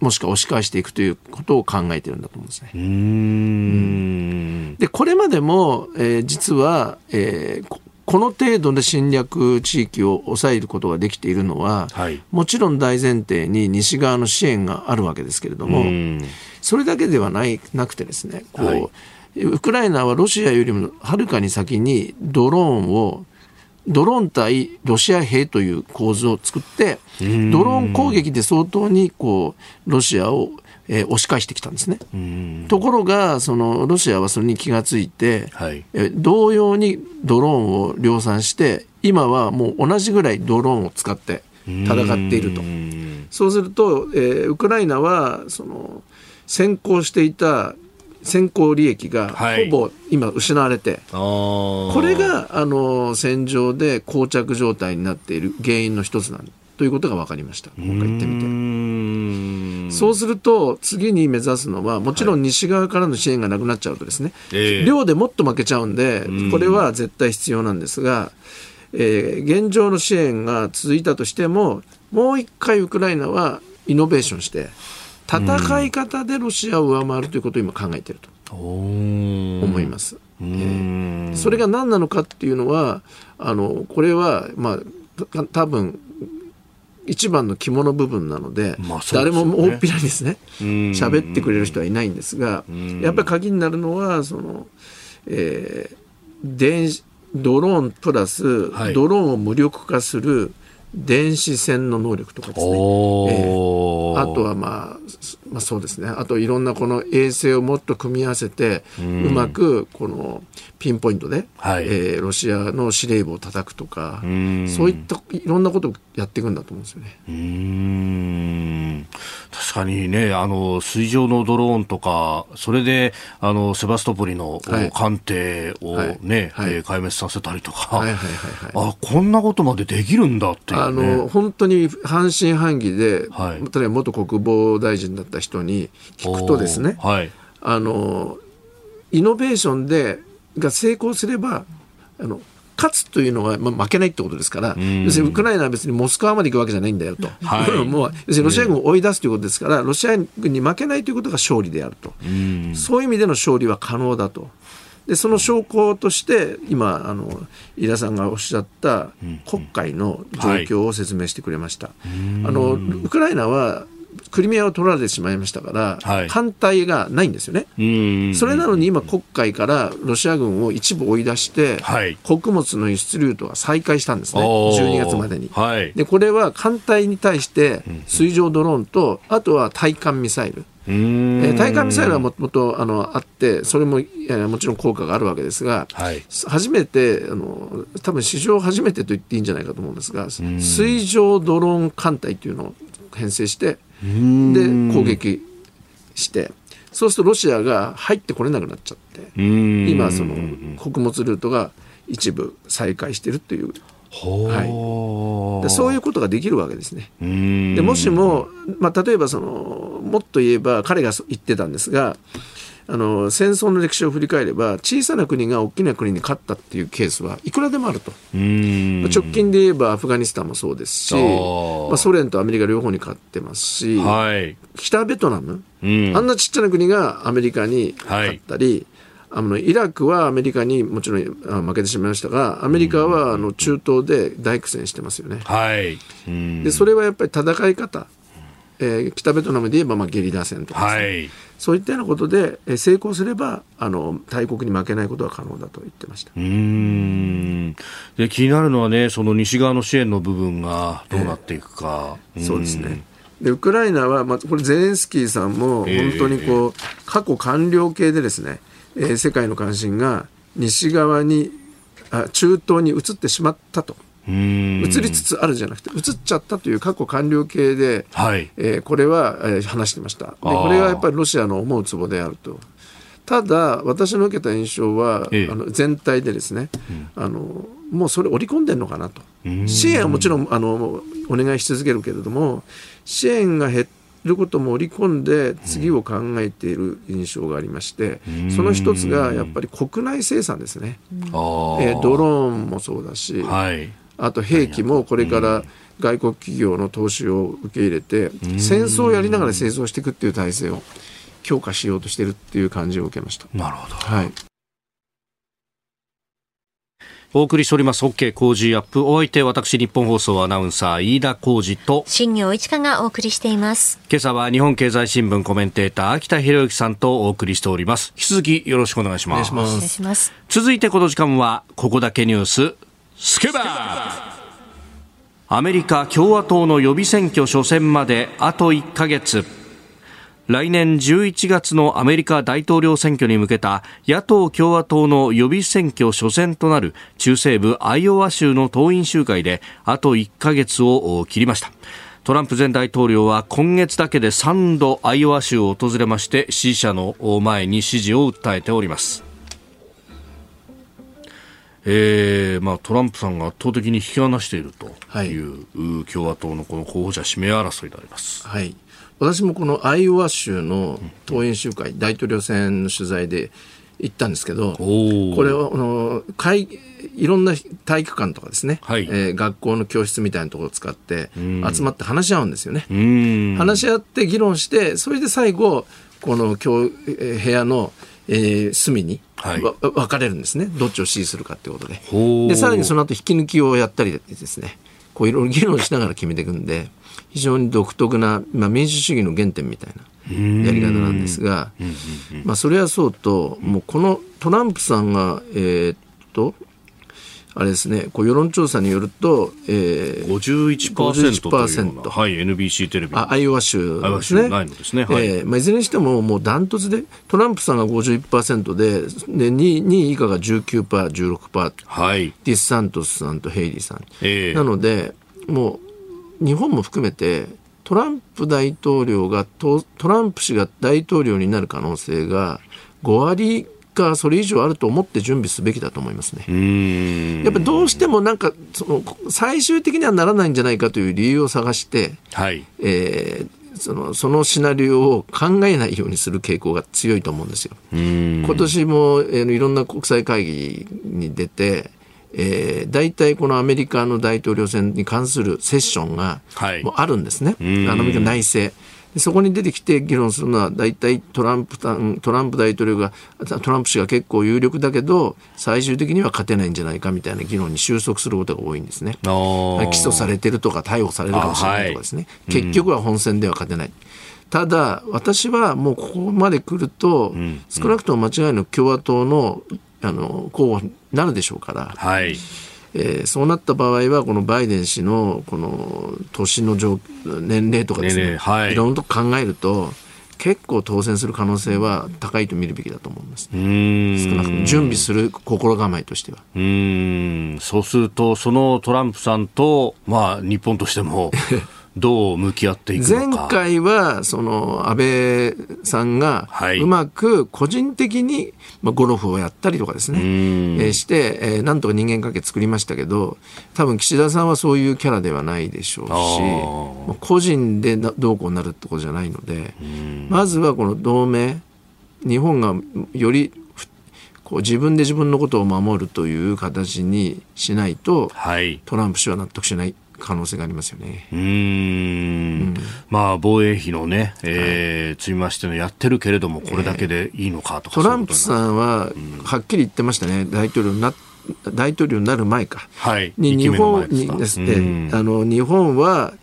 もしくは押し返していくということを考えてるんだと思うんですね。うーん。でこれまでも、えー実は、えーここの程度で侵略地域を抑えることができているのは、はいもちろん大前提に西側の支援があるわけですけれども、うんそれだけではないなくてですねこう、はいウクライナはロシアよりもはるかに先にドローンをドローン対ロシア兵という構図を作ってドローン攻撃で相当にこうロシアを、えー押し返してきたんですね。うんところがそのロシアはそれに気がついて、はいえ同様にドローンを量産して今はもう同じぐらいドローンを使って戦っているとう。んそうすると、えーウクライナはその先行していた先行利益がはい。ほぼ今失われて、あー。これがあの戦場で膠着状態になっている原因の一つなんということが分かりました。今回行ってみて。そうすると次に目指すのはもちろん西側からの支援がなくなっちゃうとですね、ええ。量でもっと負けちゃうんでん。これは絶対必要なんですが、えー現状の支援が続いたとしてももう一回ウクライナはイノベーションして戦い方でロシアを上回るということを今考えていると。思思います。うん。それが何なのかっていうのはあのこれはまあた多分一番の肝の部分なので,、まあでね。も大っぴらにですねうん。喋ってくれる人はいないんですがん。やっぱり鍵になるのはその、えー電子ドローンプラス、はい。ドローンを無力化する電子戦の能力とかですね。おーあとは、まあ、すまあそうですね。あといろんなこの衛星をもっと組み合わせてうまくこのピンポイントで、はい。えーロシアの司令部を叩くとかん。そういったいろんなことをやっていくんだと思うんですよね。うーん。確かにね、あの、水上のドローンとか、それで、あの、セバストポリのはい。艦艇をね、はい。はい。えー壊滅させたりとか、はいはいはいはい。あ、こんなことまでできるんだっていう、ね。あの本当に半信半疑で、はい。例えば元国防大臣だった人に聞くとですねはい。あのイノベーションでが成功すればあの勝つというのは、まあ、負けないってことですから、要するにウクライナは別にモスクワまで行くわけじゃないんだよと、はい。もう要するにロシア軍を追い出すということですから、ロシア軍に負けないということが勝利であると、うん。そういう意味での勝利は可能だと。でその証拠として今あの飯田さんがおっしゃった黒海の状況を説明してくれました、あのウクライナはクリミアを取られてしまいましたから、はい。艦隊がないんですよね、うん。それなのに今黒海からロシア軍を一部追い出して、はい。穀物の輸出ルートが再開したんですね。おー。12月までに。はい。でこれは艦隊に対して水上ドローンとあとは対艦ミサイル。えー対艦ミサイルはもともとあのあってそれも、えーもちろん効果があるわけですが、はい。初めてあの多分史上初めてと言っていいんじゃないかと思うんですが水上ドローン艦隊というのを編成してで攻撃してそうするとロシアが入ってこれなくなっちゃってうん。今その穀物ルートが一部再開しているという。ほーでそういうことができるわけですね。でもしも、まあ、例えばそのもっと言えば彼が言ってたんですがあの戦争の歴史を振り返れば小さな国が大きな国に勝ったっていうケースはいくらでもあると、うーん直近で言えばアフガニスタンもそうですし、まあ、ソ連とアメリカ両方に勝ってますし、はい。北ベトナム、うんあんなちっちゃな国がアメリカに勝ったり、あのイラクはアメリカにもちろんあ負けてしまいましたがアメリカはあの中東で大苦戦してますよね。はい。うんでそれはやっぱり戦い方、えー北ベトナムで言えばまあゲリラ戦とかですね、はい。そういったようなことでえー成功すればあの大国に負けないことは可能だと言ってました。うーんで気になるのはね、その西側の支援の部分がどうなっていくか。そうですね。でウクライナは、まあ、これゼレンスキーさんもええ本当にこう、過去官僚系でですね、えー世界の関心が西側にあ中東に移ってしまったと。移りつつあるじゃなくて移っちゃったという過去官僚系で、はい。えーこれは、えー話してました。でこれがやっぱりロシアの思うツボであると。ただ私の受けた印象は、ええ。あの全体でですね、あのもうそれ織り込んでるのかなと。支援はもちろんあのお願いし続けるけれども支援が減ることも織り込んで次を考えている印象がありましてその一つがやっぱり国内生産ですね、あー。えードローンもそうだし、はい。あと兵器もこれから外国企業の投資を受け入れて、戦争をやりながら製造していくっていう体制を強化しようとしてるっていう感じを受けました。なるほど。はい。お送りしております。OK 工事アップ。お相手私日本放送アナウンサー飯田浩二と新業一華がお送りしています。今朝は日本経済新聞コメンテーター秋田博之さんとお送りしております。引き続きよろしくお願いします。お願いします。お願いします。続いてこの時間はここだけニューススケバー。アメリカ共和党の予備選挙初戦まであと1ヶ月。来年11月のアメリカ大統領選挙に向けた野党・共和党の予備選挙初戦となる中西部アイオワ州の党員集会であと1ヶ月を切りました。トランプ前大統領は今月だけで3度アイオワ州を訪れまして支持者の前に支持を訴えております。えーまあ、トランプさんが圧倒的に引き離しているという、う共和党のこの候補者指名争いであります。はい、私もこのアイオワ州の党員集会、大統領選の取材で行ったんですけど、ここれはあの会いろんな体育館とかですね、はい。えー学校の教室みたいなところを使って集まって話し合うんですよね。うん。話し合って議論して、それで最後、この部屋の、えー隅に、分かれるんですね、どっちを支持するかってことで。で、さらにその後引き抜きをやったりですね、こういろいろ議論しながら決めていくんで、非常に独特な、まあ、民主主義の原点みたいなやり方なんですが、まあ、それはそうと、もうこのトランプさんが、えーっと、あれですね、こう世論調査によると、えー51%という51%はい、NBC テレビ。のあアイオワ州ですね。ないのですね。はい。えーまあ、いずれにしても、もうダントツで、トランプさんが51%で、で 2, 2位以下が19%、16%、はい、ディスサントスさんとヘイリーさん。ええ。なので、もう、日本も含めて、トランプ大統領がト、トランプ氏が大統領になる可能性が、5割かそれ以上あると思って準備すべきだと思いますね。うんやっぱどうしてもなんか、その、最終的にはならないんじゃないかという理由を探して、はい、えーそのそのシナリオを考えないようにする傾向が強いと思うんですよ。うん今年も、えーいろんな国際会議に出て、えー、大体このアメリカの大統領選に関するセッションがはいもうあるんですね、んあのアメリカ内政。でそこに出てきて議論するのは大体トランプトランプ大統領がトランプ氏が結構有力だけど最終的には勝てないんじゃないかみたいな議論に収束することが多いんですね。起訴されてるとか逮捕されるかもしれないとかですね、結局は本選では勝てない。ただ、私はもうここまで来ると、少なくとも間違いなく共和党のあの候補になるでしょうから、はい、えーそうなった場合は、このバイデン氏のこの年の状年齢とかですね、はいいろんなとこ考えると、結構当選する可能性は高いと見るべきだと思います。うん少なくとも準備する心構えとしては。うんそうすると、そのトランプさんと、まあ、日本としても、どう向き合っていくのか。前回はその安倍さんがはい。うまく個人的にまあゴルフをやったりとかですね、えーして、えーなんとか人間関係作りましたけど多分岸田さんはそういうキャラではないでしょうし個人でなどうこうなるってことじゃないのでまずはこの同盟日本がよりふこう自分で自分のことを守るという形にしないとはい。トランプ氏は納得しない可能性がありますよね。うーん。まあ、防衛費のね、えー積み増してのやってるけれども、これだけでいいのかとか、トランプん。さんははっきり言ってましたね、大統領にな大統領になる前か、はい。に日本にですすね、うん。あの日本は、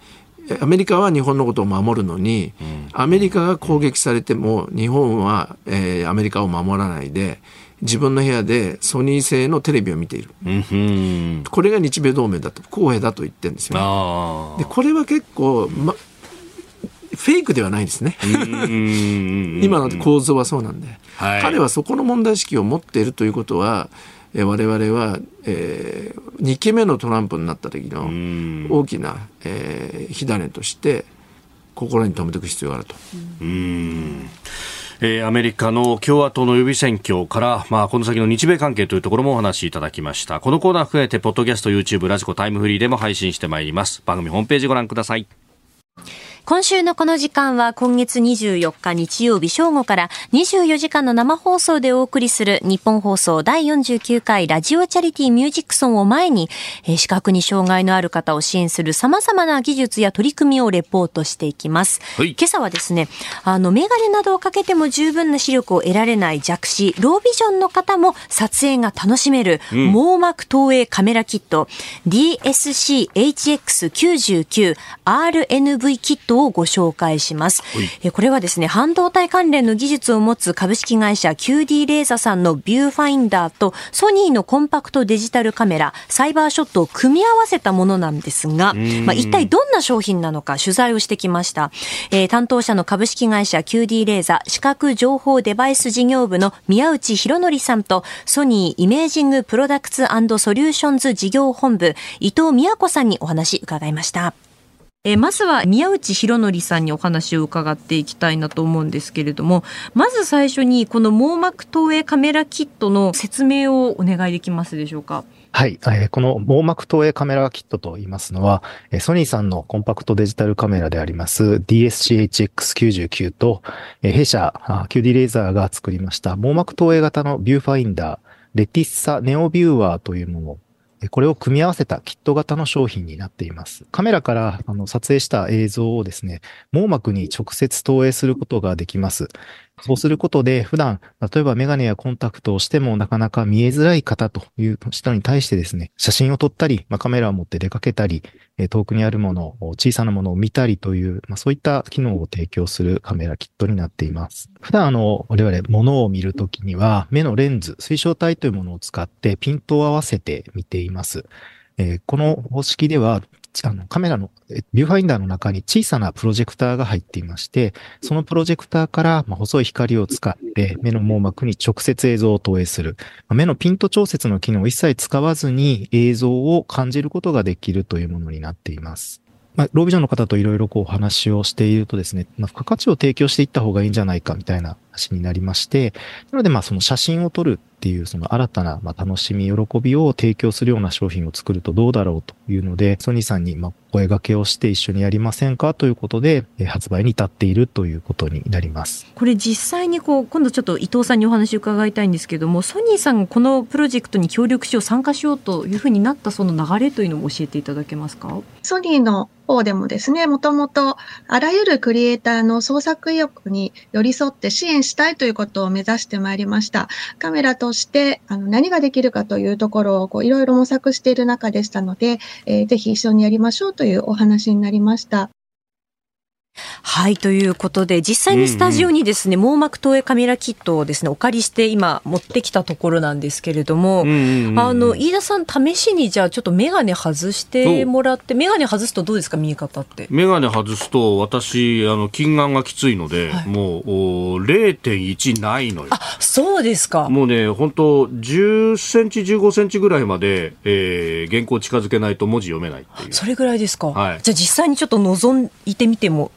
アメリカは日本のことを守るのに、アメリカが攻撃されても、日本は、えーアメリカを守らないで、自分の部屋でソニー製のテレビを見ている、うんこれが日米同盟だと、公平だと言ってるんですよね。でこれは結構、ま、フェイクではないですね。うん今の構造はそうなんで、はい。彼はそこの問題意識を持っているということは、えー我々は、え2期目のトランプになった時の大きな、えー火種として心に留めておく必要があると。えーアメリカの共和党の予備選挙から、まあ、この先の日米関係というところもお話しいただきました。このコーナー含めて、ポッドキャスト、YouTube、ラジコ、タイムフリーでも配信してまいります。番組ホームページご覧ください。今週のこの時間は今月24日日曜日正午から24時間の生放送でお送りする日本放送第49回ラジオチャリティーミュージックソンを前に、えー視覚に障害のある方を支援する様々な技術や取り組みをレポートしていきます。はい今朝はですね、あの、メガネなどをかけても十分な視力を得られない弱視、ロービジョンの方も撮影が楽しめる、網膜投影カメラキット DSC-HX99RNV キットをご紹介します。えこれはですね、半導体関連の技術を持つ株式会社 QD レーザーさんのビューファインダーとソニーのコンパクトデジタルカメラサイバーショットを組み合わせたものなんですが、まあ、一体どんな商品なのか取材をしてきました。えー担当者の株式会社 QD レーザー視覚情報デバイス事業部の宮内博則さんとソニーイメージングプロダクツソリューションズ事業本部伊藤美也子さんにお話伺いました。えーまずは宮内博則さんにお話を伺っていきたいなと思うんですけれども、まず最初にこの網膜投影カメラキットの説明をお願いできますでしょうか？はい。えーこの網膜投影カメラキットと言いますのは、えソニーさんのコンパクトデジタルカメラであります DSC-HX99 と、え弊社 QD レーザーが作りました網膜投影型のビューファインダー、 RETISSA NEOVIEWER というものえーこれを組み合わせたキット型の商品になっています。カメラからあの撮影した映像をですね、網膜に直接投影することができます。そうすることで、普段、例えばメガネやコンタクトをしてもなかなか見えづらい方という人に対してですね、写真を撮ったり、まあ、カメラを持って出かけたり、遠くにあるもの、小さなものを見たりという、まあ、そういった機能を提供するカメラキットになっています。普段、あの、我々、物を見るときには、目のレンズ、水晶体というものを使ってピントを合わせて見ています。えーこの方式では、あのカメラの、ビューファインダーの中に小さなプロジェクターが入っていまして、そのプロジェクターから、ま、細い光を使って目の網膜に直接映像を投影する。ま目のピント調節の機能を一切使わずに映像を感じることができるというものになっています。まあ、ロービジョンの方といろいろこうお話をしているとですね、まあ、付加価値を提供していった方がいいんじゃないかみたいな話になりまして、なのでまあその写真を撮るっていうその新たなまあ楽しみ、喜びを提供するような商品を作るとどうだろうというので、ソニーさんにまあ声掛けをして一緒にやりませんかということで、えー発売に至っているということになります。これ実際にこう今度ちょっと伊藤さんにお話を伺いたいんですけどもソニーさんがこのプロジェクトに協力しよう参加しようというふうになったその流れというのも教えていただけますか？ソニーの方でもですね、もともとあらゆるクリエイターの創作意欲に寄り添って支援したいということを目指してまいりました。カメラとしてあの何ができるかというところをこういろいろ模索している中でしたので、えーぜひ一緒にやりましょうというお話になりました。はいということで実際にスタジオにですね、網膜投影カメラキットをですねお借りして今持ってきたところなんですけれども、うんうんうんあの飯田さん試しにじゃあちょっと眼鏡外してもらって眼鏡外すとどうですか見え方って？メガネ外すと私あの近眼がきついので、はい。もうお0.1ないのよ。あそうですか。もうね本当10センチ15センチぐらいまで、えー原稿近づけないと文字読めないっていう。それぐらいですか？はい。じゃあ実際にちょっと覗いてみても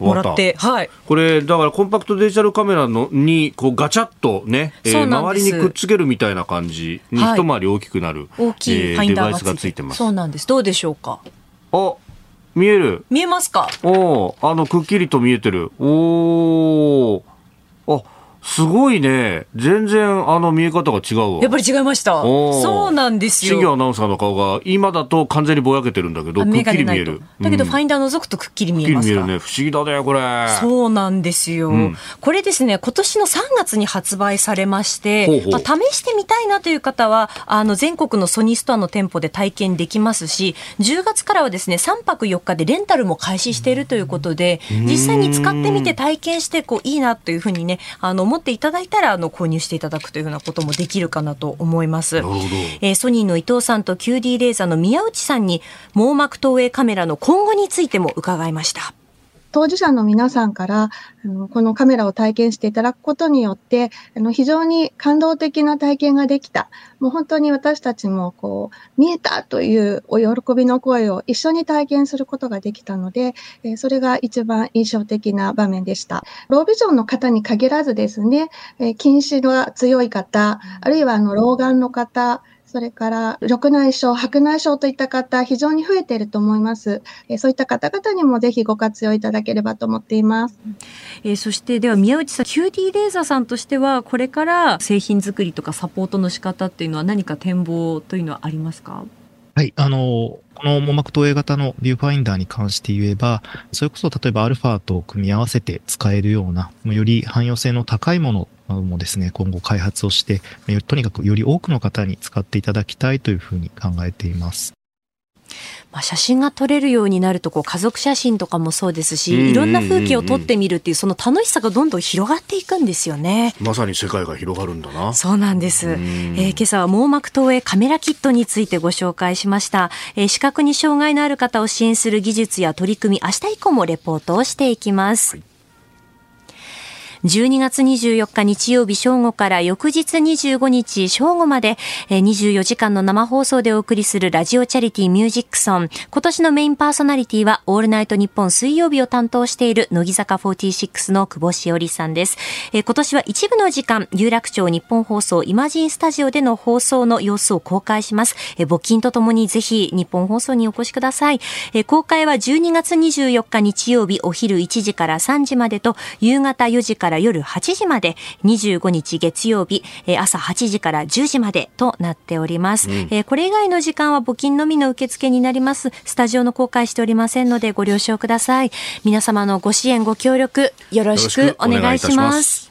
もらって、はい。これだからコンパクトデジタルカメラのにこうガチャッとね、えー周りにくっつけるみたいな感じにはい一回り大きくなる、大きいえーファインダーデバイスががついてますそうなんです。どうでしょうか？あ見える見えますか？おーあのくっきりと見えてるおーあすごいね。全然あの見え方が違うわ。やっぱり違いました。そうなんです新業アよ。ナウンサーの顔が今だと完全にぼやけてるんだけどくっ眼きり見える。だけどうん。ファインダー覗くとくっきり見えますか？見えるね。不思議だねこれ。そうなんですよ、うん。これですね、今年の3月に発売されまして、ほうほう。まあ、試してみたいなという方は、あの、全国のソニーストアの店舗で体験できますし、10月からはですね、3泊4日でレンタルも開始しているということで、実際に使ってみて体験して、こう、いいなというふうにね、あの、思っていただいたら、あの、購入していただくというふうなこともできるかなと思います。えーソニーの伊藤さんと QD レーザーの宮内さんに、網膜投影カメラの今後についても伺いました。当事者の皆さんから、あのこのカメラを体験していただくことによって、あの非常に感動的な体験ができた。もう本当に私たちもこう、見えたというお喜びの声を一緒に体験することができたので、えそれが一番印象的な場面でした。ロービジョンの方に限らずですね、え近視が強い方、あるいはあの老眼の方、それから緑内障、白内障といった方、非常に増えていると思います。えそういった方々にもぜひご活用いただければと思っています。えー、そしてでは宮内さん、QD レーザーさんとしては、これから製品作りとかサポートの仕方っていうのは何か展望というのはありますか？はい、あの、この網膜投影型のビューファインダーに関して言えば、それこそ例えばアルファと組み合わせて使えるような、より汎用性の高いものもですね、今後開発をして、とにかくより多くの方に使っていただきたいというふうに考えています。まあ、写真が撮れるようになるとこう家族写真とかもそうですし、いろんな風景を撮ってみるっていうその楽しさがどんどん広がっていくんですよね。まさに世界が広がるんだな。そうなんです。えー、今朝は網膜投影カメラキットについてご紹介しました。えー、視覚に障害のある方を支援する技術や取り組み、明日以降もレポートをしていきます。はい12月24日日曜日正午から翌日25日正午まで24時間の生放送でお送りするラジオチャリティーミュージックソン。今年のメインパーソナリティはオールナイト日本水曜日を担当している乃木坂46の久保しおりさんです。今年は一部の時間、有楽町日本放送イマジンスタジオでの放送の様子を公開します。募金とともにぜひ日本放送にお越しください。公開は12月24日日曜日お昼1時から3時までと夕方4時からから夜8時まで、25日月曜日、朝8時から10時までとなっております。うん、これ以外の時間は募金のみの受付になります。スタジオの公開しておりませんのでご了承ください。皆様のご支援ご協力よろしくお願いします。